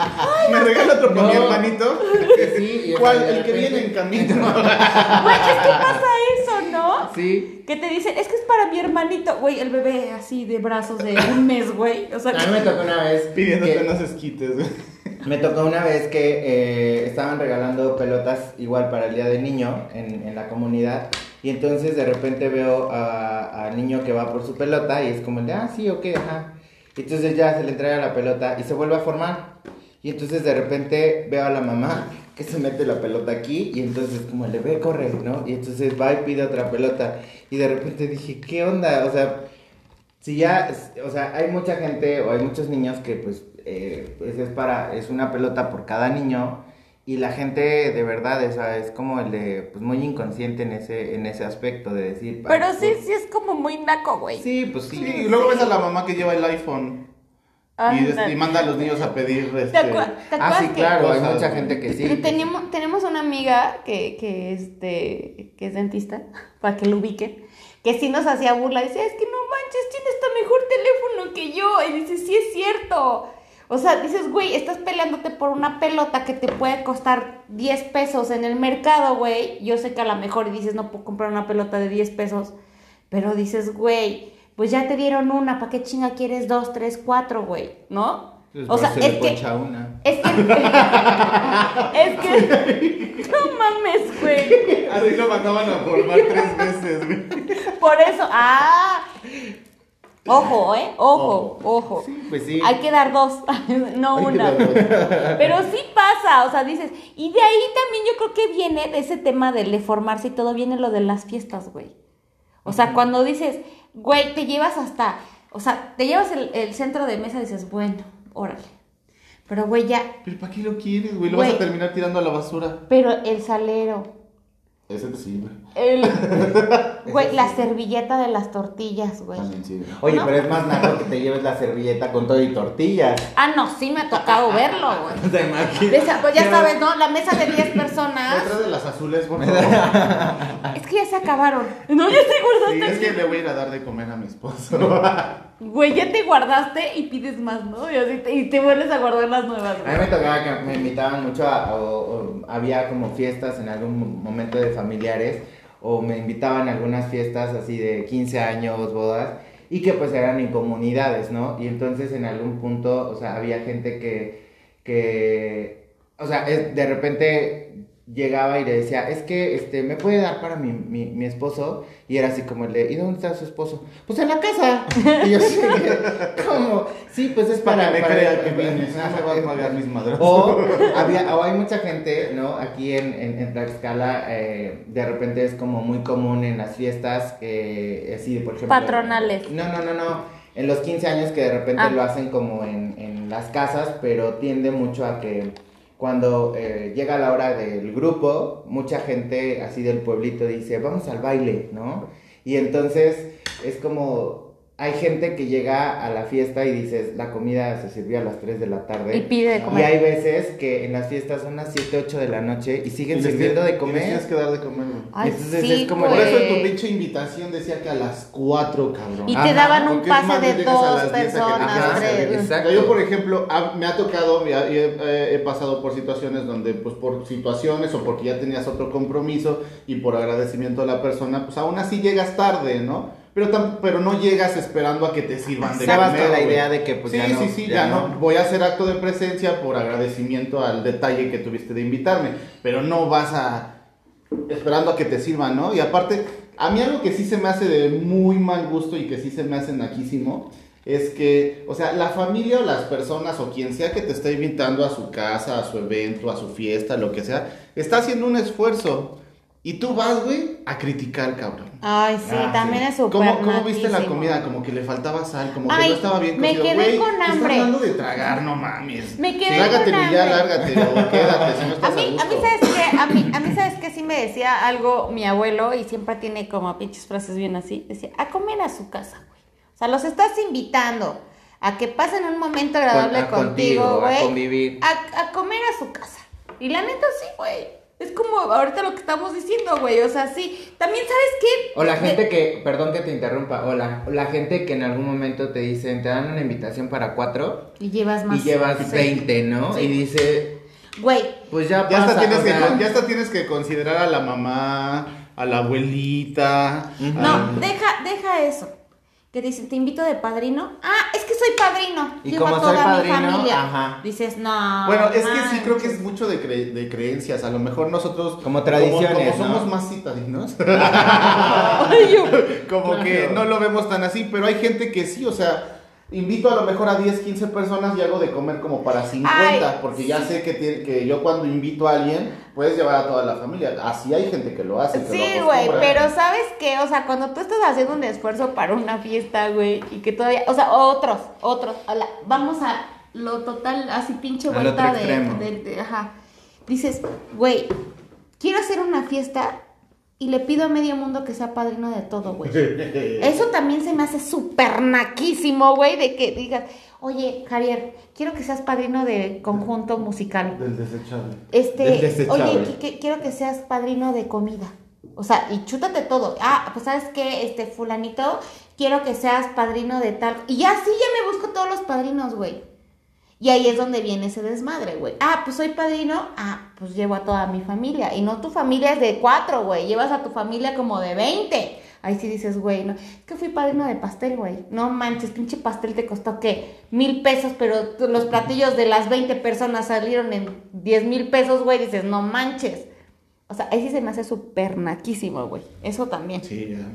¿Me regala otro para mi No. hermanito? Sí, y o ¿Cuál? El que viene en camino. (laughs) Güey, es que pasa eso, ¿no? Sí. Que te dicen, es que es para mi hermanito, güey, el bebé así de brazos de un mes, güey. O sea, A mí me tocó una vez. Pidiéndote que- unos esquites, güey. Me tocó una vez que eh, estaban regalando pelotas igual para el Día del Niño en, en la comunidad. Y entonces de repente veo al niño que va por su pelota y es como el de, ah, sí, ok, ajá. Y entonces ya se le entrega la pelota y se vuelve a formar. Y entonces de repente veo a la mamá que se mete la pelota aquí y entonces como le ve, corre, ¿no? Y entonces va y pide otra pelota. Y de repente dije, ¿qué onda? O sea, si ya, o sea, hay mucha gente o hay muchos niños que pues, eh, pues es para, es una pelota por cada niño y la gente de verdad, o sea, es como el de, pues muy inconsciente en ese, en ese aspecto de decir. pero "Ah, sí, pues, sí es como muy naco, güey. Sí, pues sí. Sí, y luego ves a la mamá que lleva el iPhone. Y, manda a los niños a pedir ¿Te, este, te Ah, acuerdas sí, que- claro, hay mucha gente que sí. tenemos, tenemos una amiga que, que, este, que es dentista, (laughs) para que lo ubiquen, que sí nos hacía burla, decía, es que no manches, tienes hasta mejor teléfono que yo, y dice, sí es cierto, O sea, dices, güey, estás peleándote por una pelota que te puede costar 10 pesos en el mercado, güey. Yo sé que a lo mejor dices, no puedo comprar una pelota de 10 pesos. Pero dices, güey, pues ya te dieron una, ¿para qué chinga quieres dos, tres, cuatro, güey? ¿No? Pues o sea, se le es que, poncha una. es que, (laughs) es que, (laughs) no mames, güey. (laughs) Así lo mandaban a formar tres veces, güey. Por eso, ah, ojo, eh, ojo, ojo. Pues sí. Hay que dar dos, (laughs) no Hay una. dos. Pero sí pasa, o sea, dices, y de ahí también yo creo que viene de ese tema del de formarse y todo, viene lo de las fiestas, güey. O sea, cuando dices, güey, te llevas hasta, o sea, te llevas el, el centro de mesa y dices, bueno, órale. Pero, güey, ya, ¿Pero para qué lo quieres, güey? Lo vas a terminar tirando a la basura. pero el salero, Ese te sirve. el, (laughs) güey, la servilleta de las tortillas, güey. También sirve. Oye, ¿No? pero es más naco que te lleves la servilleta con todo y tortillas. Ah, no, sí me ha tocado (laughs) verlo, güey. ¿Te imaginas? Esa- pues ya sabes, ¿no? La mesa de 10 personas. Detrás de las azules, por favor. (laughs) Es que ya se acabaron. No, ya te Sí, guardaste. es que le voy a ir a dar de comer a mi esposo. Güey, ya te guardaste y pides más, ¿no? Y, así te, y te vuelves a guardar las nuevas, A mí güey. me tocaba que me invitaban mucho a, o, o había como fiestas en algún momento de familiares, o me invitaban a algunas fiestas así de 15 años, bodas, y que pues eran en comunidades, ¿no? Y entonces en algún punto, o sea, había gente que, que o sea, es- de repente llegaba y le decía, es que, este, ¿me puede dar para mi, mi, mi esposo? Y era así como el de, ¿y dónde está su esposo? Pues en la casa. (laughs) Y yo así, ¿cómo? Sí, pues es Para para... que me para- que vienes. (laughs) No me a pagar mis madres. o, (laughs) había, o hay mucha gente, ¿no? Aquí en, en, en Tlaxcala, eh, de repente es como muy común en las fiestas, eh, así, por ejemplo. Patronales. No, no, no, no. En los 15 años que de repente Ah. lo hacen como en, en las casas, pero tiende mucho a que cuando eh, llega la hora del grupo, mucha gente así del pueblito dice, vamos al baile, ¿no? Y entonces es como, hay gente que llega a la fiesta y dices, la comida se sirvió a las 3 de la tarde. Y pide de Y comer. hay veces que en las fiestas son las 7, 8 de la noche y siguen Y sirviendo de tienes- y comer. Tienes que dar de comer. Ay, Entonces sí, es como- Por eso en tu pinche invitación decía que a las 4, cabrón. Y Ajá, te daban un pase de llegas a dos las 10 a que te personas, tres. exacto. Yo, por ejemplo, me ha tocado, he- he pasado por situaciones donde, pues por situaciones o porque ya tenías otro compromiso y por agradecimiento a la persona, pues aún así llegas tarde, ¿no? Pero, pero no llegas esperando a que te sirvan de comer, la idea de que, pues, sí, ya no- sí, sí, ya ya, no. no. Voy a hacer acto de presencia por agradecimiento al detalle que tuviste de invitarme, pero no vas a esperando a que te sirvan, ¿no? Y aparte, a mí algo que sí se me hace de muy mal gusto y que sí se me hace naquísimo es que, o sea, la familia o las personas o quien sea que te está invitando a su casa, a su evento, a su fiesta, lo que sea, está haciendo un esfuerzo. Y tú vas, güey, a criticar, cabrón. Ay, sí, Ah, también sí. es súper ¿Cómo, cómo viste la comida? Como que le faltaba sal, como que Ay, no estaba bien me cocido. quedé Güey, con te estás hambre. hablando de tragar, no mames. Me quedé Trágatelo con y ya, hambre. lárgate o quédate si no A estás a, mí, a gusto. mí, ¿sabes qué? A mí, a mí, ¿sabes qué? Sí me decía algo mi abuelo y siempre tiene como pinches frases bien así. Decía, a comer a su casa, güey. O sea, los estás invitando a que pasen un momento agradable Con- a contigo, contigo, a güey. convivir. A, a comer a su casa. Y la neta sí, güey. Es como ahorita lo que estamos diciendo, güey. O sea, sí. También, ¿sabes qué? O la gente que, perdón que te interrumpa, o la, o la gente que en algún momento te dicen, te dan una invitación para cuatro Y llevas más. y llevas Sí. 20, ¿no? Sí. Y dice, Güey, pues ya, Ya pasa. hasta, tienes o que, sea, ya hasta tienes que considerar a la mamá, a la abuelita. No, a- deja, deja eso. Que dicen, te invito de padrino. Ah, es que soy padrino. Y Llevo como a toda soy padrino, mi familia. ajá. Dices, no. Bueno, es que sí manches". creo que es mucho de, cre- de creencias. A lo mejor nosotros. Como tradiciones, Como, ¿no? somos más citadinos. (laughs) (laughs) Como Claro. que no lo vemos tan así. Pero hay gente que sí, o sea. Invito a lo mejor a 10, 15 personas y hago de comer como para 50. Ay, porque ya sé que, tiene- que yo cuando invito a alguien, puedes llevar a toda la familia. Así hay gente que lo hace. que Sí, güey, pero ¿sabes qué? O sea, cuando tú estás haciendo un esfuerzo para una fiesta, güey, y que todavía, o sea, otros, otros, a la- vamos a lo total, así pinche vuelta de- de- ajá. Dices, güey, quiero hacer una fiesta y le pido a medio mundo que sea padrino de todo, güey. (laughs) Eso también se me hace súper naquísimo, güey, de que digas, oye, Javier, quiero que seas padrino de conjunto musical. Del desechable. Este, Del desechable. oye, que- que- quiero que seas padrino de comida. O sea, y chútate todo. Ah, pues sabes qué, este fulanito, quiero que seas padrino de tal. Y ya sí, ya me busco todos los padrinos, güey. Y ahí es donde viene ese desmadre, güey. Ah, pues soy padrino. Ah, pues llevo a toda mi familia. Y no tu familia es de cuatro, güey. Llevas a tu familia como de 20. Ahí sí dices, güey, no. Es que fui padrino de pastel, güey. No manches, pinche pastel te costó, ¿qué? Mil pesos, pero los platillos de las 20 personas salieron en 10 mil pesos, güey. Dices, no manches. O sea, ahí sí se me hace súper naquísimo, güey. Eso también. Sí, ya.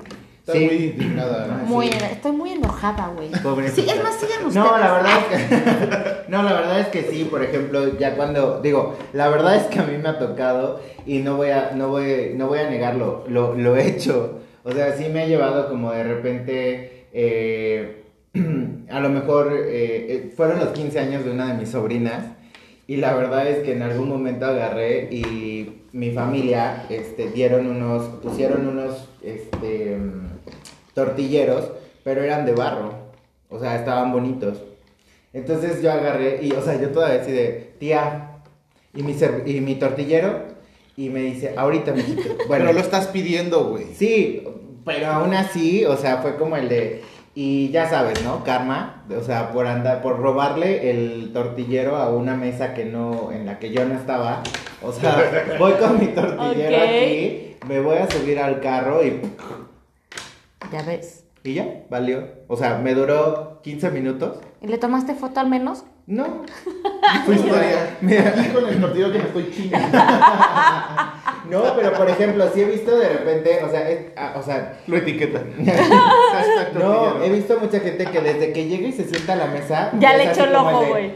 Está Sí. muy indignada. ¿no? Muy, sí. estoy muy enojada, güey. Pobrecita. Sí, es más, sigan ustedes. No, la verdad es que (laughs) No, la verdad es que sí, por ejemplo, ya cuando digo, la verdad es que a mí me ha tocado y no voy a no voy no voy a negarlo, lo lo he hecho. O sea, sí me ha llevado como de repente eh, (clears throat) a lo mejor eh, eh, fueron los 15 años de una de mis sobrinas y la verdad es que en algún momento agarré y mi familia este dieron unos pusieron unos este tortilleros, pero eran de barro. O sea, estaban bonitos. Entonces yo agarré y, o sea, yo todavía así de, tía, y mi, y mi tortillero, y me dice, ahorita, mijito. (laughs) Bueno, Pero lo estás pidiendo, güey. sí, pero aún así, o sea, fue como el de, y ya sabes, ¿no? Karma, o sea, por andar, por robarle el tortillero a una mesa que no, en la que yo no estaba. O sea, (laughs) voy con mi tortillero Ok. aquí, me voy a subir al carro y Ya ves. y ya, valió. O sea, me duró 15 minutos. ¿Y le tomaste foto al menos? No. (laughs) Tu historia. (laughs) Mira. Aquí con el tortillo que me estoy chingando. No, pero por ejemplo, sí he visto de repente, o sea, es- ah, o sea, Lo etiqueta. Hashtag (laughs) no, he visto mucha gente que desde que llega y se sienta a la mesa. Ya le echó el ojo, güey.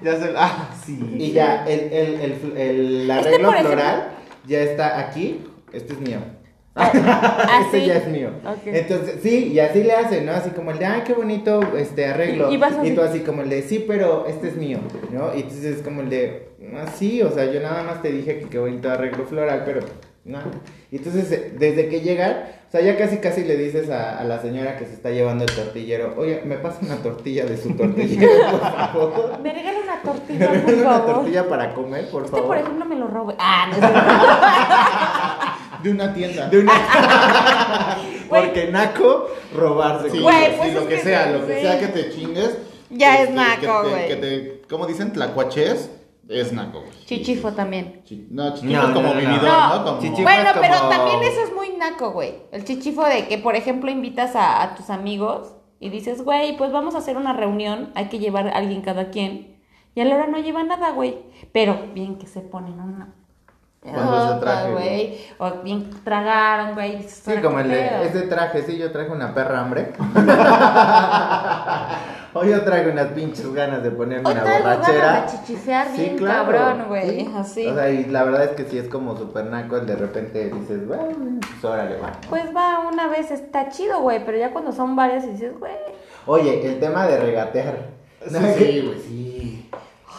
Ya se. Ah, sí. Y ya, el, el, el, el Este, arreglo floral ya está aquí. Este es mío. Ah, (laughs) este ya es mío. Ok. Entonces, sí, y así le hacen, ¿no? Así como el de, ay, qué bonito este arreglo. Y vas así. tú así como el de, sí, pero este es mío, ¿no? Y entonces es como el de, ah, sí, o sea, yo nada más te dije que qué bonito arreglo floral, pero no. Y entonces, eh, desde que llegan, o sea, ya casi casi le dices a, a la señora que se está llevando el tortillero, oye, ¿me pasa una tortilla de su (laughs) tortillero, por favor? Me regala una ¿Me tortilla, por regala una favor. tortilla para comer, por por favor? ejemplo, me lo robe. (laughs) Ah, no cierto. De una tienda. De una... (laughs) Porque naco, robarse. Sí, Güey, sí, pues lo es que, que- sea, lo que sí. sea que te chingues. Ya es este, naco, que te- güey. Que te, ¿cómo dicen? Tlacuaches, es naco, güey. Chichifo también. Chi- No, chichifo No, es como no, no. vividor, No. ¿no? Como... Chichifo. Bueno, es pero también eso es muy naco, güey. El chichifo de que, por ejemplo, invitas a, a tus amigos y dices, güey, pues vamos a hacer una reunión, hay que llevar a alguien cada quien. Y a la hora no lleva nada, güey. Pero bien que se ponen una. Cuando es de pedota, traje, güey. O bien tragaron, güey. Sí, "Ahora, como el de, pedo". ese traje, sí, yo traje una perra hambre. (laughs) o yo traigo unas pinches ganas de ponerme O una borrachera. ganas de chichifear bien cabrón, güey, Sí. así. O sea, y la verdad es que sí es como super naco, el de repente dices, bueno, pues órale, va. Pues va, una vez está chido, güey. Pero ya cuando son varias y dices, güey. Oye, el tema de regatear. Sí, ¿no? sí, güey, sí.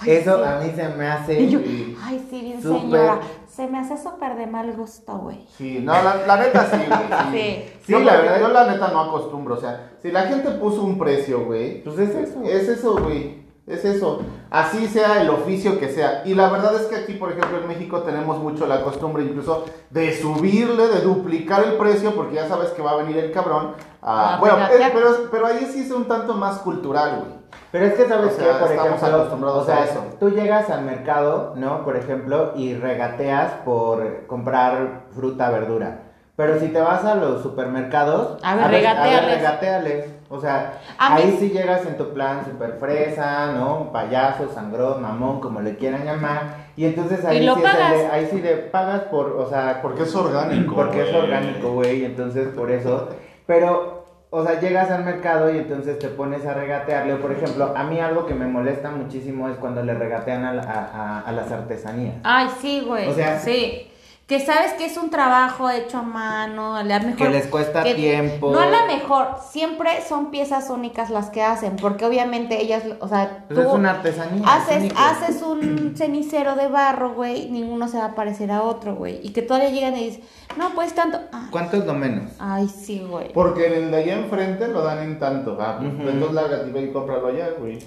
Ay, Eso sí. a mí se me hace. Y yo, ay, sí, bien señora. Se me hace súper de mal gusto, güey. Sí, no, la, la neta sí, güey. Sí. Sí. (laughs) Sí, Yo, la verdad- Yo la neta no acostumbro, o sea, si la gente puso un precio, güey, Pues es eso. es eso, güey. Es eso. Así sea el oficio que sea. Y la verdad es que aquí, por ejemplo, en México tenemos mucho la costumbre incluso de subirle, de duplicar el precio, porque ya sabes que va a venir el cabrón. a- A bueno, eh, pero, pero ahí sí es un tanto más cultural, güey. Pero es que sabes O sea, que, por estamos ejemplo, acostumbrados o sea, a eso. tú llegas al mercado, ¿no? Por ejemplo, y regateas por comprar fruta, verdura. Pero si te vas a los supermercados, A ver, a ver, regateales. regateales. O sea, A ahí mí- sí llegas en tu plan super fresa, ¿no? Payaso, sangrón, mamón, como le quieran llamar. Y entonces ahí Y lo sí es pagas. de- ahí sí le pagas por, o sea, Porque es orgánico. porque es güey. orgánico, güey, entonces por eso. Pero, o sea, llegas al mercado y entonces te pones a regatearle. Por ejemplo, a mí algo que me molesta muchísimo es cuando le regatean a, a- a- a las artesanías. Ay, sí, güey. O sea- sí. Que sabes que es un trabajo hecho a mano, a la mejor. Que les cuesta que- tiempo. No a la mejor, siempre son piezas únicas las que hacen, porque obviamente ellas, o sea, Pues tú es una artesanía. es haces, haces un (clears throat) cenicero de barro, güey, ninguno se va a parecer a otro, güey. Y que todavía llegan y dicen, no, pues tanto. Ah, ¿Cuánto es lo menos? Ay, sí, güey. Porque en el de allá enfrente lo dan en tanto. Ah, pues Ujú. entonces lárgate y ve y cómpralo allá, güey.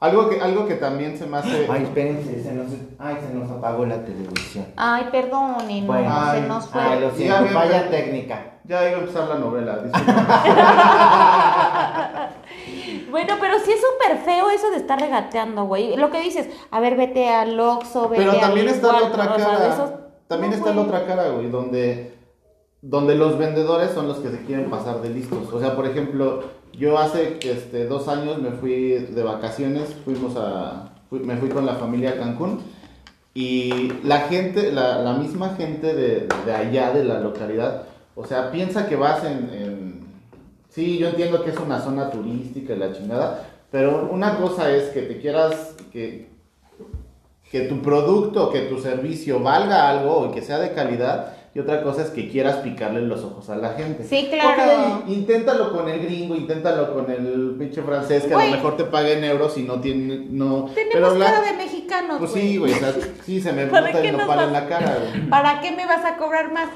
Algo que, algo que también se me hace... Ay, espérense, se nos, ay, se nos apagó la televisión. Ay, perdonen, Bueno. no, se nos fue. Ay, lo Ya siento, bien, falla pero- técnica. Ya iba a empezar la novela, (laughs) disculpa. Bueno, pero sí es súper feo eso de estar regateando, güey. Lo que dices, a ver, vete al Oxxo, vete Pero también al está la otra cara. esos- También no, está la otra cara, güey, donde, donde los vendedores son los que se quieren pasar de listos. O sea, por ejemplo, yo hace este, dos años me fui de vacaciones, fuimos a, me fui con la familia a Cancún y la gente, la, misma gente de, allá, de la localidad, o sea, piensa que vas en, en- Sí, yo entiendo que es una zona turística y la chingada, pero una cosa es que te quieras, que, que tu producto, que tu servicio valga algo y que sea de calidad. Y otra cosa es que quieras picarle los ojos a la gente. Sí, claro. Ok, inténtalo con el gringo, inténtalo con el pinche francés que a lo mejor te pague en euros y no tiene. No, Tenemos la- cara de mexicanos, Pues sí, güey. o sea, sí, se me (laughs) ¿Para nota nos nopal vas- en la cara, güey. ¿Para qué me vas a cobrar más?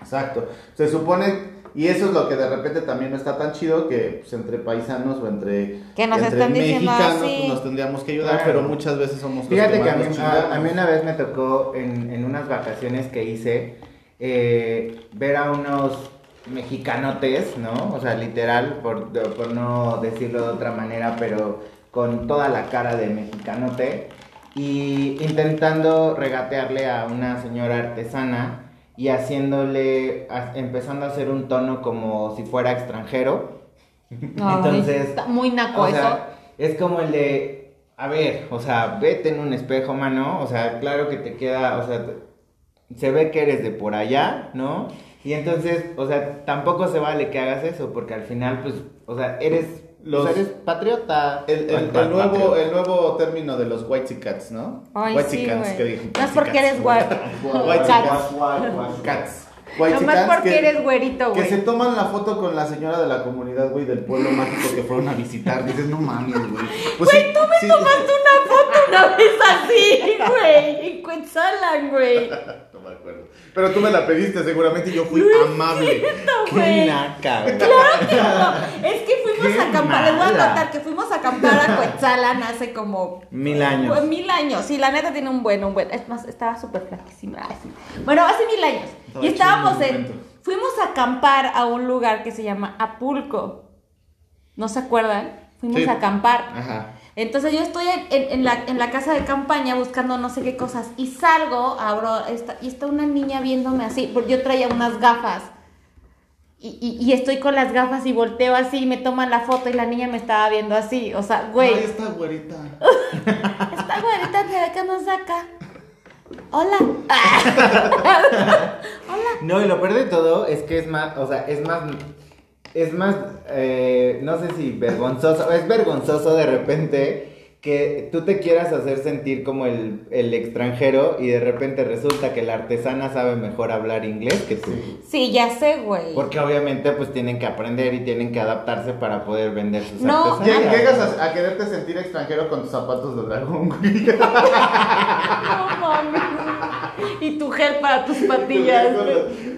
Exacto. Se supone, y eso es lo que de repente también no está tan chido, que pues, entre paisanos o entre, Que nos entre están diciendo mexicanos pues, nos tendríamos que ayudar, Claro. pero muchas veces somos los Fíjate que a mí, a, a mí una vez me tocó en, en unas vacaciones que hice eh, ver a unos mexicanotes, ¿no? O sea, literal, por, por no decirlo de otra manera, pero con toda la cara de mexicanote y intentando regatearle a una señora artesana y haciéndole, empezando a hacer un tono como si fuera extranjero. (laughs) Entonces, está muy naco o eso. es como el de, a ver, o sea, vete en un espejo, mano, o sea, claro que te queda, o sea, se ve que eres de por allá, ¿no? Y entonces, o sea, tampoco se vale que hagas eso, porque al final, pues, o sea, eres, Los- o sea, eres patriota. El, el- nuevo, patriota. el nuevo término de los white cats, ¿no? Ay, white sí, güey. que dije. No es porque eres guay. (laughs) White Cats. Nomás porque que- eres güerito, Que güey. se toman la foto con la señora de la comunidad, güey, del pueblo mágico que fueron a visitar. Dices, no mames, güey. Pues Güey, sí, tú me sí. tomaste una foto una vez así, güey. En Cuetzalan, güey. (laughs) No me acuerdo. Pero tú me la pediste seguramente y yo fui amable. Qué güey. naca, güey. Claro que no. Es que fuimos Qué a acampar. Les voy a contar que fuimos a acampar a Cuetzalan hace como Mil años. Mil años, sí, la neta tiene un buen, un buen. Es más, estaba súper flaquísima. Bueno, hace mil años. Estaba y estábamos en. Fuimos a acampar a un lugar que se llama Apulco. ¿No se acuerdan? Fuimos Sí. a acampar. Ajá. Entonces yo estoy en, en- en la, en la casa de campaña buscando no sé qué cosas y salgo, abro esta, y está una niña viéndome así, porque yo traía unas gafas. Y, y- y estoy con las gafas y volteo así y me toman la foto y la niña me estaba viendo así. O sea, güey. Ay, esta güerita. (laughs) Esta güerita de acá nos saca. Hola. (laughs) Hola. No, y lo peor de todo es que es más, o sea, es más, es más, eh, no sé si vergonzoso, es vergonzoso de repente que tú te quieras hacer sentir como el, el extranjero y de repente resulta que la artesana sabe mejor hablar inglés que tú. Sí, ya sé, güey. Porque obviamente pues tienen que aprender y tienen que adaptarse para poder vender sus No, artesanías. Lleg- Llegas a, a quererte sentir extranjero con tus zapatos de dragón, güey. (laughs) No mames. Y tu gel para tus patillas. güey.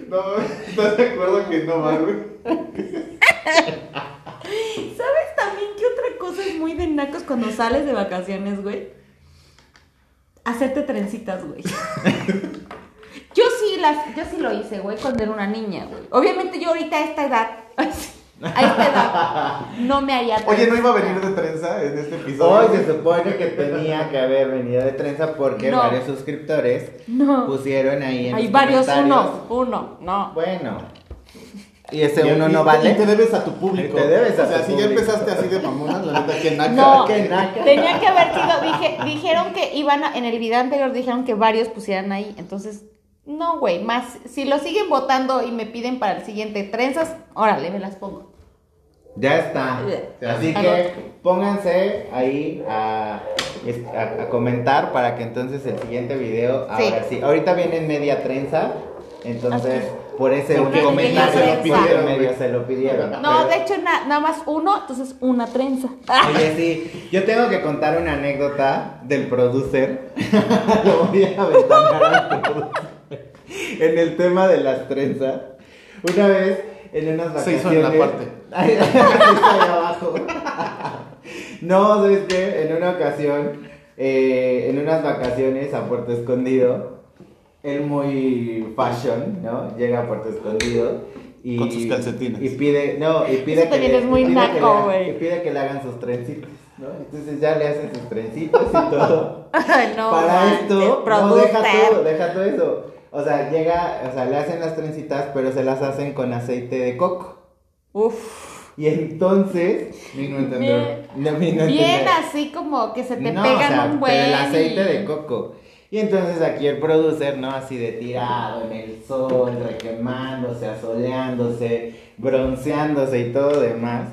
No, (laughs) ¿estás de acuerdo que no va, güey? (laughs) ¿Sabes también qué otra cosa es muy de nacos cuando sales de vacaciones, güey? Hacerte trencitas, güey. (laughs) Yo sí las, yo sí lo hice, güey, cuando era una niña, güey. Obviamente yo ahorita a esta edad, (laughs) a esta edad, no me haría (laughs) Oye, ¿no iba a venir de trenza en este episodio? Hoy se supone que tenía que haber venido de trenza porque No. varios suscriptores No. pusieron ahí en Hay los varios, comentarios. uno, uno, no. Bueno. Y ese Y- uno y- no vale. Y te debes a tu público. Te debes a O sea, tu si ya empezaste así de mamona, la neta, que naca. No, qué naca. tenía que haber sido, dije, dijeron que iban a- en el video anterior dijeron que varios pusieran ahí, entonces, no, güey, más, si lo siguen votando y me piden para el siguiente trenzas, órale, me las pongo. Ya está. Así Ah, que pónganse ahí a, a- a comentar para que entonces el siguiente video, ahora sí. Ahorita viene en media trenza, entonces por ese un comentario se lo pidieron, se lo pidieron. No, Pero- de hecho, na- nada más uno, entonces una trenza. Oye, sí, yo tengo que contar una anécdota del producer. (laughs) Lo voy a aventanar al producer. En el tema de las trenzas. Una vez, en unas Se vacaciones. hizo en la parte. Ahí, ahí está ahí abajo. (laughs) No, ¿sabes qué? En una ocasión, eh, en unas vacaciones a Puerto Escondido, él muy fashion, ¿no? Llega a Puerto Escondido y... Con sus calcetines. Y pide, no, y pide Eso también es muy y pide naco, que le- güey. Y pide que le hagan sus trencitas, ¿no? Entonces ya le hacen sus trencitas y todo. (laughs) Ay, no, Para esto, no, deja todo, deja todo eso. O sea, llega, o sea, le hacen las trencitas, pero se las hacen con aceite de coco. Uf. Y entonces, Ni no entender. no, Bien entender. así como que se te No, pegan o sea, un buen. pero el aceite y- de coco. Y entonces aquí el producer, ¿no? Así de tirado en el sol, requemándose, asoleándose, bronceándose y todo demás.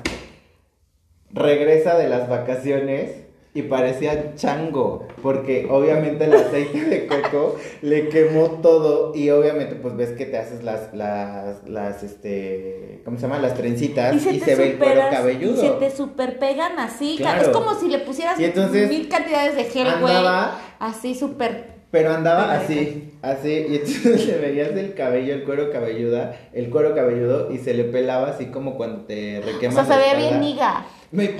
Regresa de las vacaciones y parecía chango, porque obviamente el aceite de coco le quemó todo y obviamente pues ves que te haces las, las, las, este, ¿cómo se llama? Las trencitas y se, ve el cuero cabelludo. Y se te super pegan así. Claro. Es como si le pusieras entonces mil cantidades de gel, güey. Así súper. Pero andaba así, así, y entonces (laughs) le veías el cabello, el cuero cabelluda, el cuero cabelludo, y se le pelaba así como cuando te O requemas sea, se veía bien niga. Me-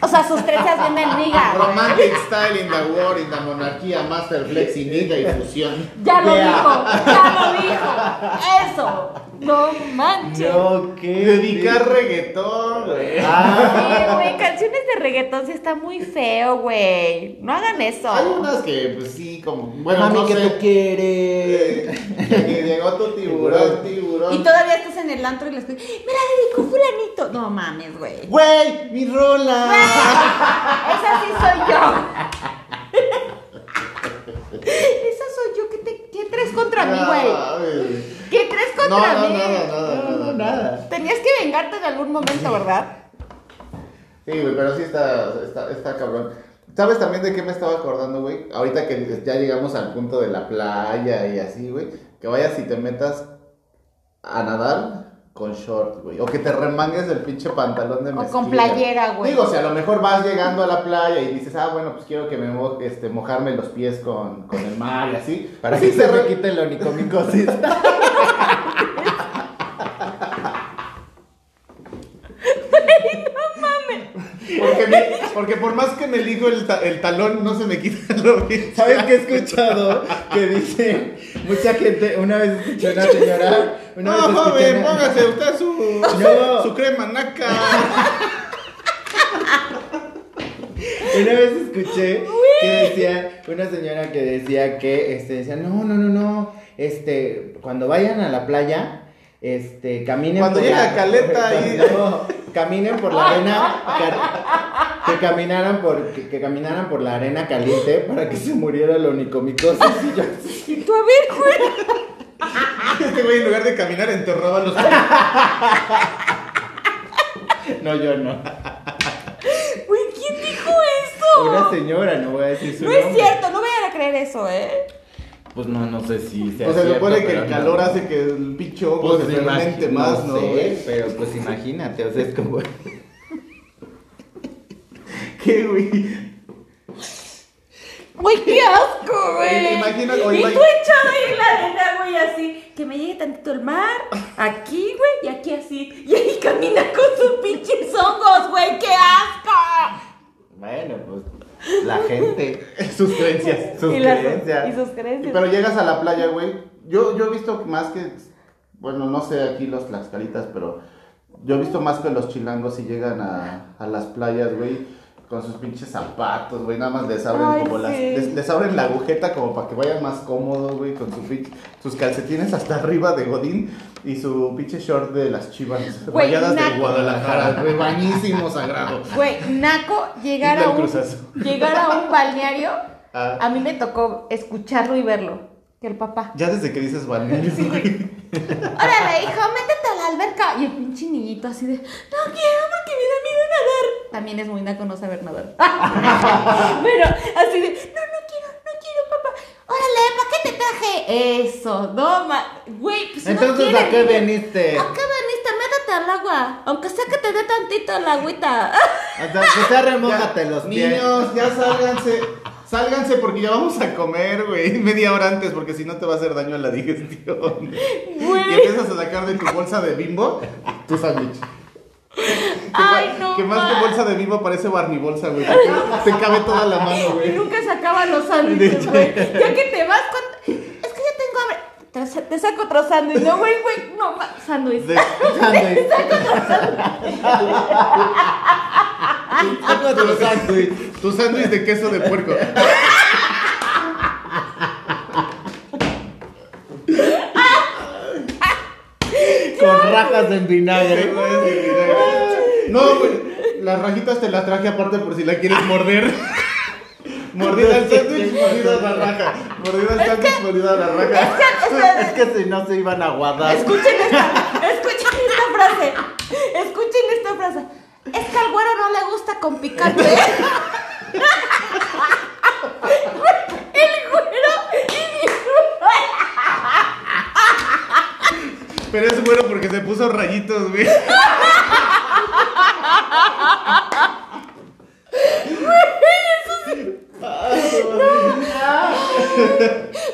O sea, sus trenzas bien de niga. Romantic style in the war, in the monarquía, master flex y niga y fusión. Ya lo Vea. dijo, ya lo dijo. Eso. No manches. No, qué. Dedicar reggaetón, güey. Ah, Sí, güey, canciones de reggaetón sí está muy feo, güey. No hagan eso. Hay unas que, pues sí, como. Bueno, mami, no que sé. tú quieres. Que llegó tu tiburón, (laughs) tiburón. Y todavía estás en el antro y les escuchas, me la dedicó fulanito. No mames, güey. ¡Güey! ¡Mi rola! Esa sí soy yo. (laughs) (laughs) Esa soy yo. ¿Qué, traes contra mí, güey? ¿Qué traes No, contra no, mí? nada, No, nada, nada. Tenías que vengarte en algún momento, ¿verdad? Sí, güey, pero sí está, está, está cabrón. ¿Sabes también de qué me estaba acordando, güey? Ahorita que ya llegamos al punto de la playa y así, güey. Que vayas y te metas a nadar con short, güey. O que te remangues el pinche pantalón de O mezclilla. con playera, güey. Digo, si a lo mejor vas llegando a la playa y dices, ah, bueno, pues quiero que me mo este, mojarme los pies con, con el mar y así. Para Pues que sí, se re- me quite el onicomicosis. (laughs) Porque, mi- porque por más que me ligo el, ta- el talón, no se me quita lo bien. (laughs) ¿Sabes qué he escuchado? Que dice mucha gente, una vez escuché una señora, una No, joven, una- póngase usted su, No. su crema naca. (laughs) Una vez escuché que decía, una señora que decía que, este, decía, no, no, no, no, este, cuando vayan a la playa, este, caminen Cuando por llegue la- a Caleta (laughs) y- No, caminen por la arena, que caminaran por, que, que caminaran por la arena caliente para que se muriera el onicomicosis (laughs) y yo así, Y tú, a ver, güey. (laughs) Este güey en lugar de caminar enterraba los no, yo no. Güey, ¿quién dijo eso? Una señora, no voy a decir su No es nombre. cierto, no vayan a creer eso, ¿eh? Pues no, no sé si sea O sea, se cierto, supone que el no. calor hace que el pinche hongo Pues se fermente más, ¿no? sé, pero pues imagínate, o sea, es como... (laughs) ¿Qué, güey? Güey, qué asco, güey. Imagina- y tú echado ahí en la arena, güey, así. Que me llegue tantito el mar, aquí, güey, y aquí así. Y ahí camina con sus pinches hongos, güey, qué asco. Bueno, pues la gente, Sus creencias. (laughs) sus y, las- creencias. y sus creencias. Pero llegas a la playa, güey. Yo, yo he visto más que. Bueno, no sé aquí los tlaxcalitas, pero. Yo he visto más que los chilangos y llegan a, a las playas, güey. Con sus pinches zapatos, güey. Nada más les abren Ay, como las. Les, les abren la agujeta como para que vayan más cómodos, güey. Con su pinche- sus calcetines hasta arriba de Godín. Y su pinche short de las chivas. Güey, rayadas de. Guadalajara, güey. Bañísimo sagrado. Güey, Naco, llegar a un, llegar a un balneario, Ah. a mí me tocó escucharlo y verlo. Que el papá. Ya desde que dices balneario, güey. Órale, hijo, métete a la alberca. Y el pinche niñito así de, no quiero porque me da miedo nadar. También es muy naco no saber nadar. (laughs) Pero así de, no, no quiero, no quiero, papá. Órale, ¿para qué te traje? Eso, no, ma. Güey, pues no Entonces, ¿a qué niño, veniste? ¿A qué veniste? Métete al agua. Aunque sea que te dé tantito el agüita. Hasta que sea remójate Ya, los pies. Niños, ya sálganse. Sálganse porque ya vamos a comer, güey. (laughs) Media hora antes porque si no te va a hacer daño a la digestión. Y empiezas a sacar de tu bolsa de bimbo tu sándwich. Ay, no. Que más que bolsa de vivo parece Barney bolsa, güey. Te cabe toda la mano, Y güey. nunca sacaba los sándwiches, güey. (laughs) Ya que te vas con... Es que ya tengo hambre. Te, sa- te saco otro sándwich. No, güey, güey. No, sándwich. De- (laughs) Sándwich. Saco otro sándwich. Tu sándwich de queso de puerco. Con rajas en vinagre. No, güey. Las rajitas te las traje aparte por si la quieres morder. Mordida al (laughs) sándwich, mordida a la raja. Mordida al sándwich, mordida a la raja. (laughs) Es que si no se iban a guardar. Escuchen esta, escuchen esta frase. Escuchen esta frase. Es que al güero no le gusta con picante. (laughs) El güero y mi Pero es bueno porque se puso rayitos, güey.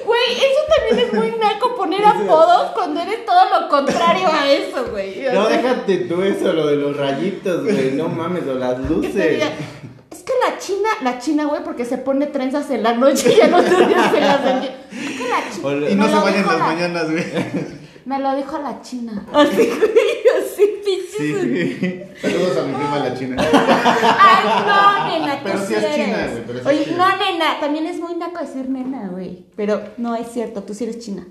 Güey, eso también es muy naco poner apodos cuando eres todo lo contrario a eso, güey. No, déjate tú eso, lo de los rayitos, güey. No mames, o las luces. Es que la china, la china, güey, porque se pone trenzas en la noche y ya no se las envía. Es que la china. Y no se bañan las la- mañanas, güey. Me lo dijo la china. Así, güey, así, pinches. Sí. Saludos a mi prima la china. Ay, no, nena, Pero sí es eres. china, güey, pero sí es Oye, china. no, nena, también es muy naco decir nena, güey. Pero no es cierto, tú sí eres china.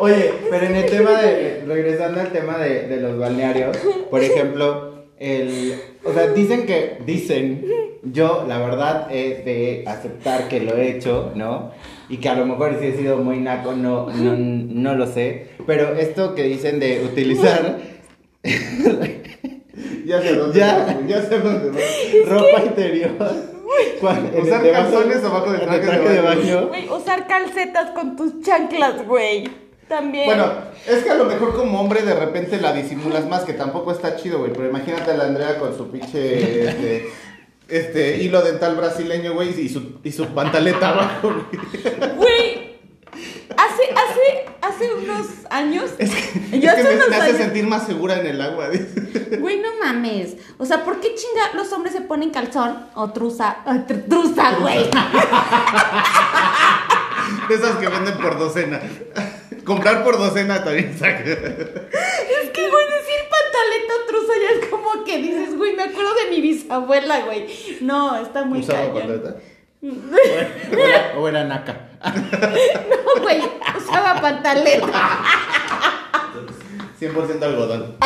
Oye, pero en el tema de, regresando al tema de, de los balnearios, por ejemplo, el, o sea, dicen que, dicen, yo la verdad es de aceptar que lo he hecho, ¿no? Y que a lo mejor sí he sido muy naco, no, no, no lo sé, pero esto que dicen de utilizar (laughs) Ya sé dónde Ya. ya sé dónde vas. (laughs) ropa interior, (laughs) Usar calzones abajo del traje de baño. Güey, usar calcetas con tus chanclas, güey. También. Bueno, es que a lo mejor como hombre de repente la disimulas más, que tampoco está chido, güey. Pero imagínate a la Andrea con su pinche este, este hilo dental brasileño, güey, y su, y su pantaleta abajo, güey. Güey, hace, hace, hace unos años. Es que, yo es que me, hace años- sentir más segura en el agua. Güey, no mames. O sea, ¿por qué chinga los hombres se ponen calzón o truza? Tr- truza, güey. De esas que venden por docena. Comprar por docena también (laughs) saca. Es que, güey, decir pantaleta o truza ya es como que dices, güey, me acuerdo de mi bisabuela, güey. No, está muy ¿Usaba pantaleta? (laughs) o era, o era naca. No, güey, usaba pantaleta. (laughs) 100% algodón.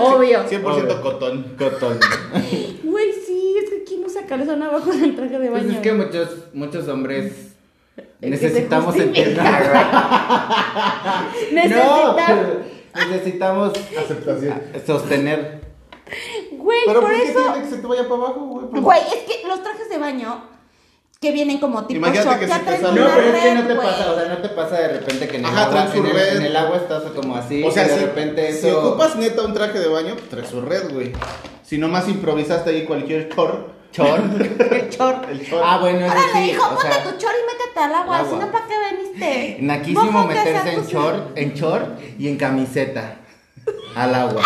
Obvio. 100% Obvio. cotón. Cotón. Güey, sí, es que ¿quién usa calzón abajo del traje de Pues baño? es que muchos, muchos hombres (laughs) necesitamos justifica. sentirnos. (laughs) Necesita. No, necesitamos Aceptación. sostener. Güey, Pero por ¿por qué eso. tiene que se te vaya para abajo, güey? Güey, es que los trajes de baño que vienen como tipo Imagínate short, que ya se te traen sale- No, una pero es que red, no te pasa, o sea, no te pasa de repente que en el, Ajá, agua, en el, red. en el agua estás como así, O sea, y de si, repente eso... si ocupas neta un traje de baño, pues traes su red, güey. Si nomás improvisaste ahí cualquier chor. Chor. (laughs) El short. El chor. Ah, bueno, eso Órale, sí, hijo, o ponte sea, tu chor y métete al agua, al si agua. no, ¿para qué veniste? naquísimo Mójate, meterse en tu- short, en short y en camiseta al agua.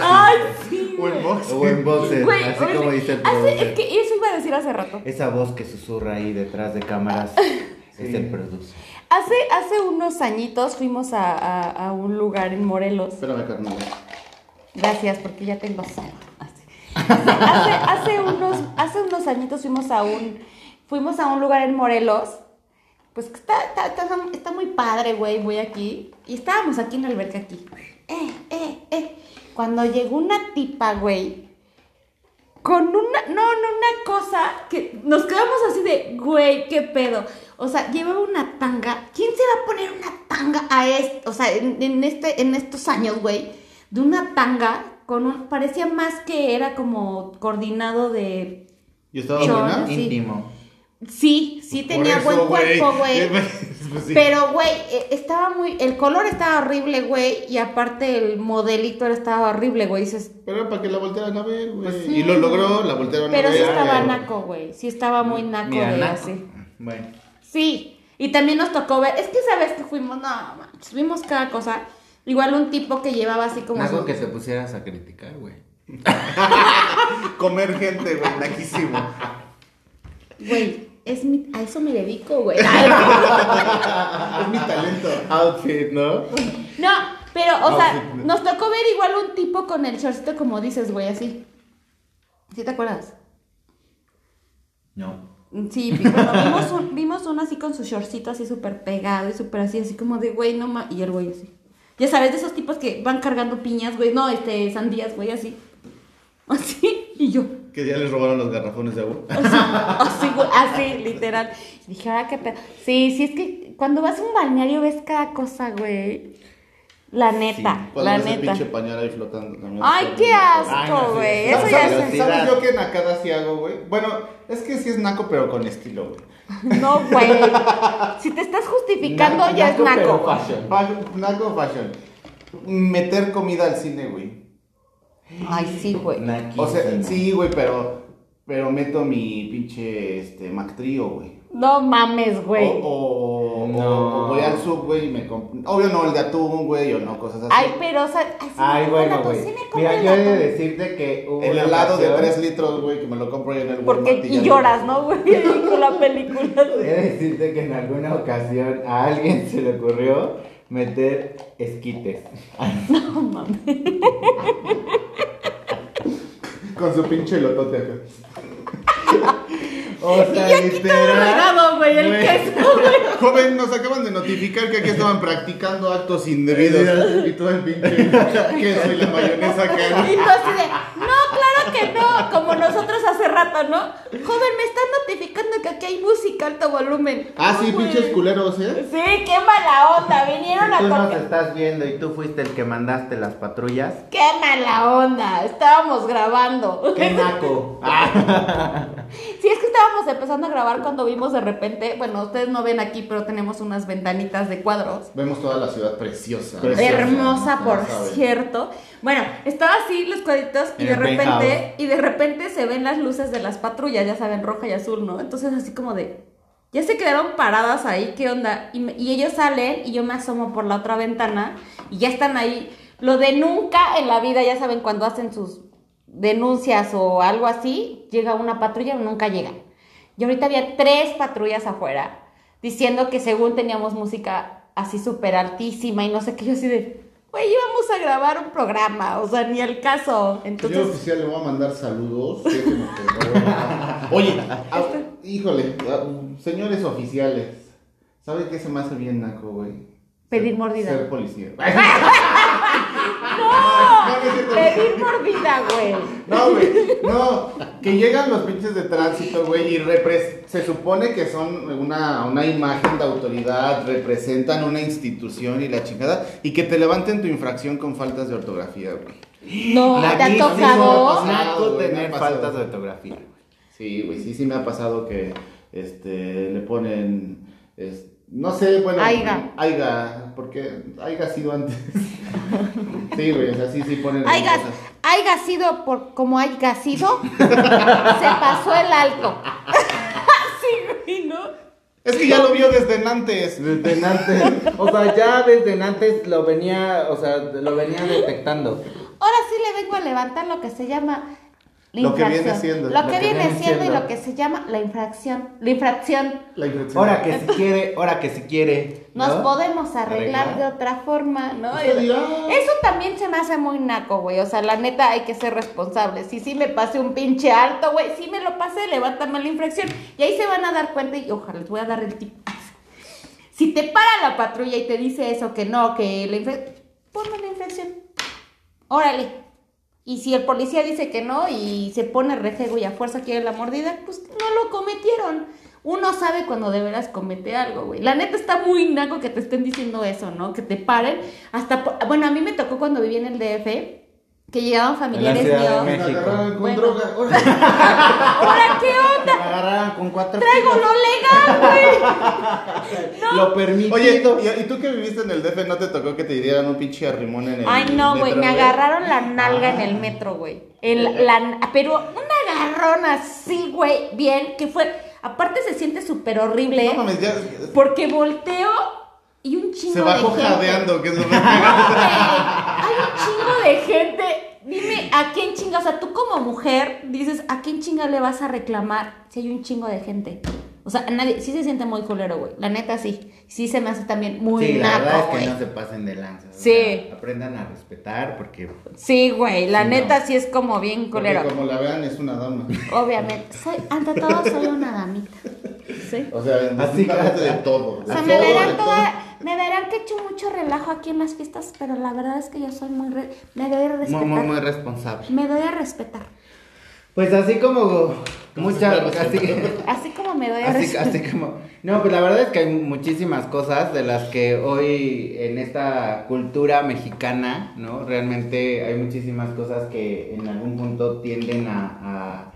Ay, sí. O en box. O en boxer, Güey, así como dice el hace- productor. es que eso iba a decir hace rato. Esa voz que susurra ahí detrás de cámaras (laughs) es el producer. Hace, hace unos añitos fuimos a, a- a un lugar en Morelos. Espérame, carnal. Gracias, porque ya tengo sed. Así. Hace, unos, hace unos añitos fuimos a un, fuimos a un lugar en Morelos. Pues está, está, está, muy padre, güey, voy aquí. Y estábamos aquí en la alberca aquí. Eh, eh, eh. Cuando llegó una tipa, güey, con una, no, no, una cosa que nos quedamos así de, güey, qué pedo. O sea, llevaba una tanga. ¿Quién se va a poner una tanga a esto? O sea, en este, en estos años, güey, de una tanga con un, parecía más que era como coordinado de, ¿Y estaba buena? Sí. Íntimo. sí, sí Por tenía eso, buen cuerpo, güey. (laughs) Pues sí. Pero, güey, eh, estaba muy, el color estaba horrible, güey, y aparte el modelito era- estaba horrible, güey. Dices, Pero para que la voltearan a ver, güey. Pues sí. Y lo logró, la voltearon pero a sí ver. estaba pero- naco, güey. Sí estaba muy naco naco. así. Bueno. Sí. Y también nos tocó ver, es que sabes que fuimos, no, manches, vimos cada cosa. Igual un tipo que llevaba así como... Algo su- que se pusieras a criticar, güey. (laughs) Comer gente, güey, naquísimo. Güey, es mi, a eso me dedico, güey. (laughs) (laughs) Es mi talento. Outfit, ¿no? No, pero, o sea, nos tocó ver igual un tipo con el shortcito como dices, güey, así. ¿Sí te acuerdas? No. Sí, vimos, un, vimos uno así con su shortcito así súper pegado y súper así, así como de, güey, no ma... Y el güey así. Ya sabes, de esos tipos que van cargando piñas, güey, no, este, sandías, güey, así. Así, y yo, Que ya les robaron los garrafones de agua. así, así, güey, así, literal. Y dije, ah, qué pedo. Sí, sí, es que cuando vas a un balneario ves cada cosa, güey. La neta, Cuando la neta. pinche pañal ahí flotando también. Ay, qué asco, sí. güey. Eso ¿Sabes, ya ¿sabes, se... sabes yo que nacada sí hago, güey? Bueno, es que sí es naco, pero con estilo, güey. No, güey. (laughs) Si te estás justificando, Naco, ya es naco, fashion. Fashion- Naco fashion. Meter comida al cine, güey. Ay, sí, güey. O sea, sí, güey, pero, pero meto mi pinche, este, Mac Trio, güey. No mames, güey. o, o- No. o voy al sub, güey, y me compro. Obvio no, el de atún, güey, o no, cosas así. Ay, pero, o sea, ay, sí Ay, me bueno, compro güey. sí Mira, yo he de decirte que hubo el helado de ocasión- 3 litros, güey, que me lo compro ahí en el Porque, Walmart y lloras, ¿no, güey? Con la película. (laughs) He de decirte que en alguna ocasión a alguien se le ocurrió meter esquites. (laughs) No mames. Con su pinche lotote acá. (laughs) O sea, Y aquí todo regado, güey, el Güey. queso, güey. (laughs) Joven, nos acaban de notificar que aquí estaban practicando actos indebidos. y todo el pinche (laughs) queso y la mayonesa acá. Y tú así de, no, claro no, como nosotros hace rato, ¿no? Joven, me están notificando que aquí hay música alto volumen. Ah, sí, güey. pinches culeros, ¿eh? Sí, qué mala onda, vinieron a Tú nos tocar. estás viendo y tú fuiste el que mandaste las patrullas. Qué mala onda, estábamos grabando. ¡Qué naco! (laughs) Sí, es que estábamos empezando a grabar cuando vimos de repente, bueno, ustedes no ven aquí, pero tenemos unas ventanitas de cuadros. Vemos toda la ciudad preciosa. Preciosa. Hermosa, por cierto. Bueno, estaba así los cuadritos y de repente, penthouse. y de repente se ven las luces de las patrullas, ya saben, roja y azul, ¿no? Entonces así como de, ya se quedaron paradas ahí, ¿qué onda? Y ellos salen y yo me asomo por la otra ventana y ya están ahí. Lo de nunca en la vida, ya saben, cuando hacen sus denuncias o algo así, llega una patrulla o nunca llega. Y ahorita había tres patrullas afuera diciendo que según teníamos música así súper altísima y no sé qué, yo así de, güey, íbamos a grabar un programa, o sea, ni el caso. Yo Entonces, oficial le voy a mandar saludos. que voy a- Oye, (laughs) ah, híjole, ah, señores oficiales, ¿saben qué se me hace bien naco, güey? Pedir mordida. Ser policía. (laughs) (laughs) ¡No! cierto. Pedir mordida, güey. No, güey, no, que llegan los pinches de tránsito, güey, y repres- se supone que son una, una imagen de autoridad, representan una institución y la chingada, y que te levanten tu infracción con faltas de ortografía, güey. No, ¿te ha tocado? Naco tener faltas de ortografía. Sí, güey, sí, sí me ha pasado que este, le ponen, es- no sé, bueno. Aiga. Aiga, porque Aiga ha sido antes. (laughs) sí, güey, o sea, sí, sí ponen. Haiga, cosas. haiga sido por como haiga sido, se pasó el alto. (laughs) sí, güey, ¿no? Es que ya lo vio desde antes. Desde antes, o sea, ya desde antes lo venía, o sea, lo venía detectando. Ahora sí le vengo a levantar lo que se llama la Lo que viene siendo. Lo que viene siendo y lo que se llama la infracción. La infracción. La infracción. Ahora que si (laughs) quiere, ahora que si quiere. ¿no? Nos podemos arreglar, Arreglar. de otra forma, ¿no? Eso también se me hace muy naco, güey. O sea, la neta hay que ser responsables. Si sí me pasé un pinche alto, güey, sí me lo pasé, levántame la infracción. Y ahí se van a dar cuenta y ojalá les voy a dar el tip. Si te para la patrulla y te dice eso, que no, que la infracción, ponme la infracción. Órale. Y si el policía dice que no y se pone rejego y a fuerza quiere la mordida, pues no lo cometieron. Uno sabe cuando de veras comete algo, güey. La neta está muy naco que te estén diciendo eso, ¿no? Que te paren. Hasta, bueno, a mí me tocó cuando viví en el DF, que llegaban familiares Ciudad de míos. México. Me agarraron con Bueno. droga. Ahora. (laughs) ¿qué Me onda? agarraron con cuatro Traigo kilos. lo legal, güey. (laughs) Lo permitido. Oye, ¿y, y tú que viviste en el DF no te tocó que te dieran un pinche arrimón en el Ay, no, güey, metro, me agarraron la nalga en el metro, güey. El, la, pero un agarrón así, güey, bien, que fue Aparte se siente súper horrible. No mames, ya. Porque volteo y un chingo Se de bajó gente. jadeando, que es lo Hay un chingo de gente. Dime, ¿a quién chinga? O sea, tú como mujer dices, ¿a quién chinga le vas a reclamar si hay un chingo de gente? O sea, nadie, sí se siente muy culero, güey. La neta sí. Sí se me hace también muy sí, la verdad naco, es que güey. no se pasen de lanza. o Sí. sea, aprendan a respetar porque Sí, güey. La Sí, neta no. sí es como bien Porque culero. como la vean, es una dama. Obviamente. Soy, ante todo, soy una damita. Sí. O sea, Así que- de (laughs) todo. O sea, me todo, verán toda, me verán que he hecho mucho relajo aquí en las fiestas, pero la verdad es que yo soy muy, re- me doy a muy, respetar. muy, muy responsable. Me doy a respetar. Pues así como muchas, así, (laughs) Así como me doy a así, respetar. así como, no, pues la verdad es que hay muchísimas cosas de las que hoy en esta cultura mexicana, ¿no? Realmente hay muchísimas cosas que en algún punto tienden a, a,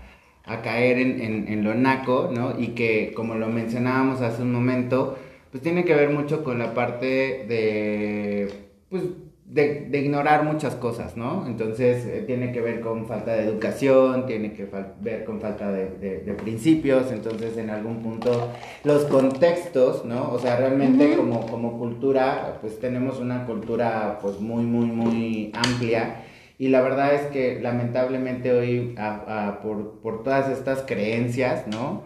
a caer en, en, en lo naco, ¿no? Y que, como lo mencionábamos hace un momento, pues tiene que ver mucho con la parte de, pues, de, de ignorar muchas cosas, ¿no? Entonces eh, tiene que ver con falta de educación, tiene que ver con falta de, de- de principios, entonces en algún punto los contextos, ¿no? O sea, realmente como, como cultura, pues tenemos una cultura pues muy, muy, muy amplia. Y la verdad es que lamentablemente hoy, a- por, por todas estas creencias, ¿no?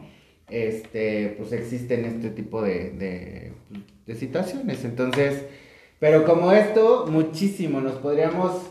Este, pues existen este tipo de, de, de situaciones. Entonces, pero como esto, muchísimo, nos podríamos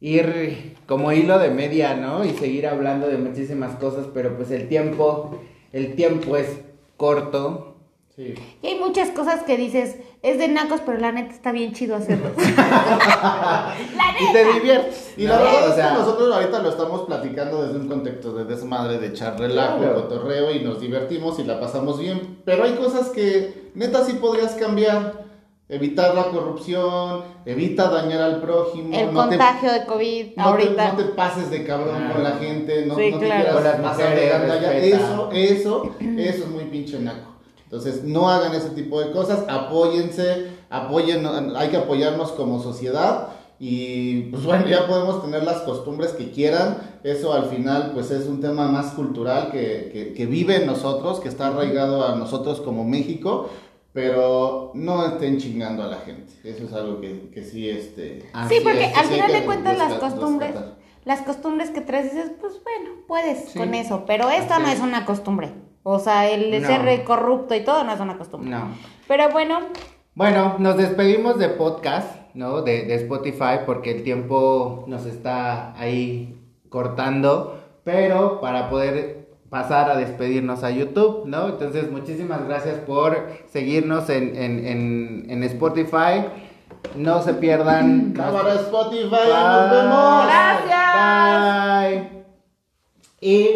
ir como hilo de media, ¿no? Y seguir hablando de muchísimas cosas, pero pues el tiempo, el tiempo es corto. Sí. Y hay muchas cosas que dices, es de nacos, pero la neta está bien chido hacerlo. (laughs) la Y te diviertes. Y la verdad O es que nosotros ahorita lo estamos platicando desde un contexto de desmadre, de echar relajo, Claro. cotorreo y nos divertimos y la pasamos bien. Pero hay cosas que neta sí podrías cambiar. Evitar la corrupción, evita dañar al prójimo. El no te- contagio de COVID no te, ahorita. no te pases de cabrón Claro. con la gente, no, Sí, no te claro. quieras pasar de. Eso, eso, (clears throat) eso es muy pinche naco. Entonces, no hagan ese tipo de cosas, apóyense, apoyen, hay que apoyarnos como sociedad y pues bueno, ya podemos tener las costumbres que quieran, eso al final pues es un tema más cultural que, que, que vive en nosotros, que está arraigado a nosotros como México, pero no estén chingando a la gente, eso es algo que, que sí, este... Sí, porque es, al sí final que de cuentas las costumbres, rescatar. las costumbres que traes dices, pues bueno, puedes Sí. con eso, pero esto Así no es. es una costumbre. O sea, el No. ser corrupto y todo no es una costumbre. No. Pero bueno, Bueno, nos despedimos de podcast, ¿no? De, de Spotify porque el tiempo nos está ahí cortando, pero para poder pasar a despedirnos a YouTube, ¿no? Entonces, muchísimas gracias por seguirnos en, en, en, en Spotify. No se pierdan. (clears throat) Cámara Spotify, Bye. nos vemos. Gracias. Bye. Y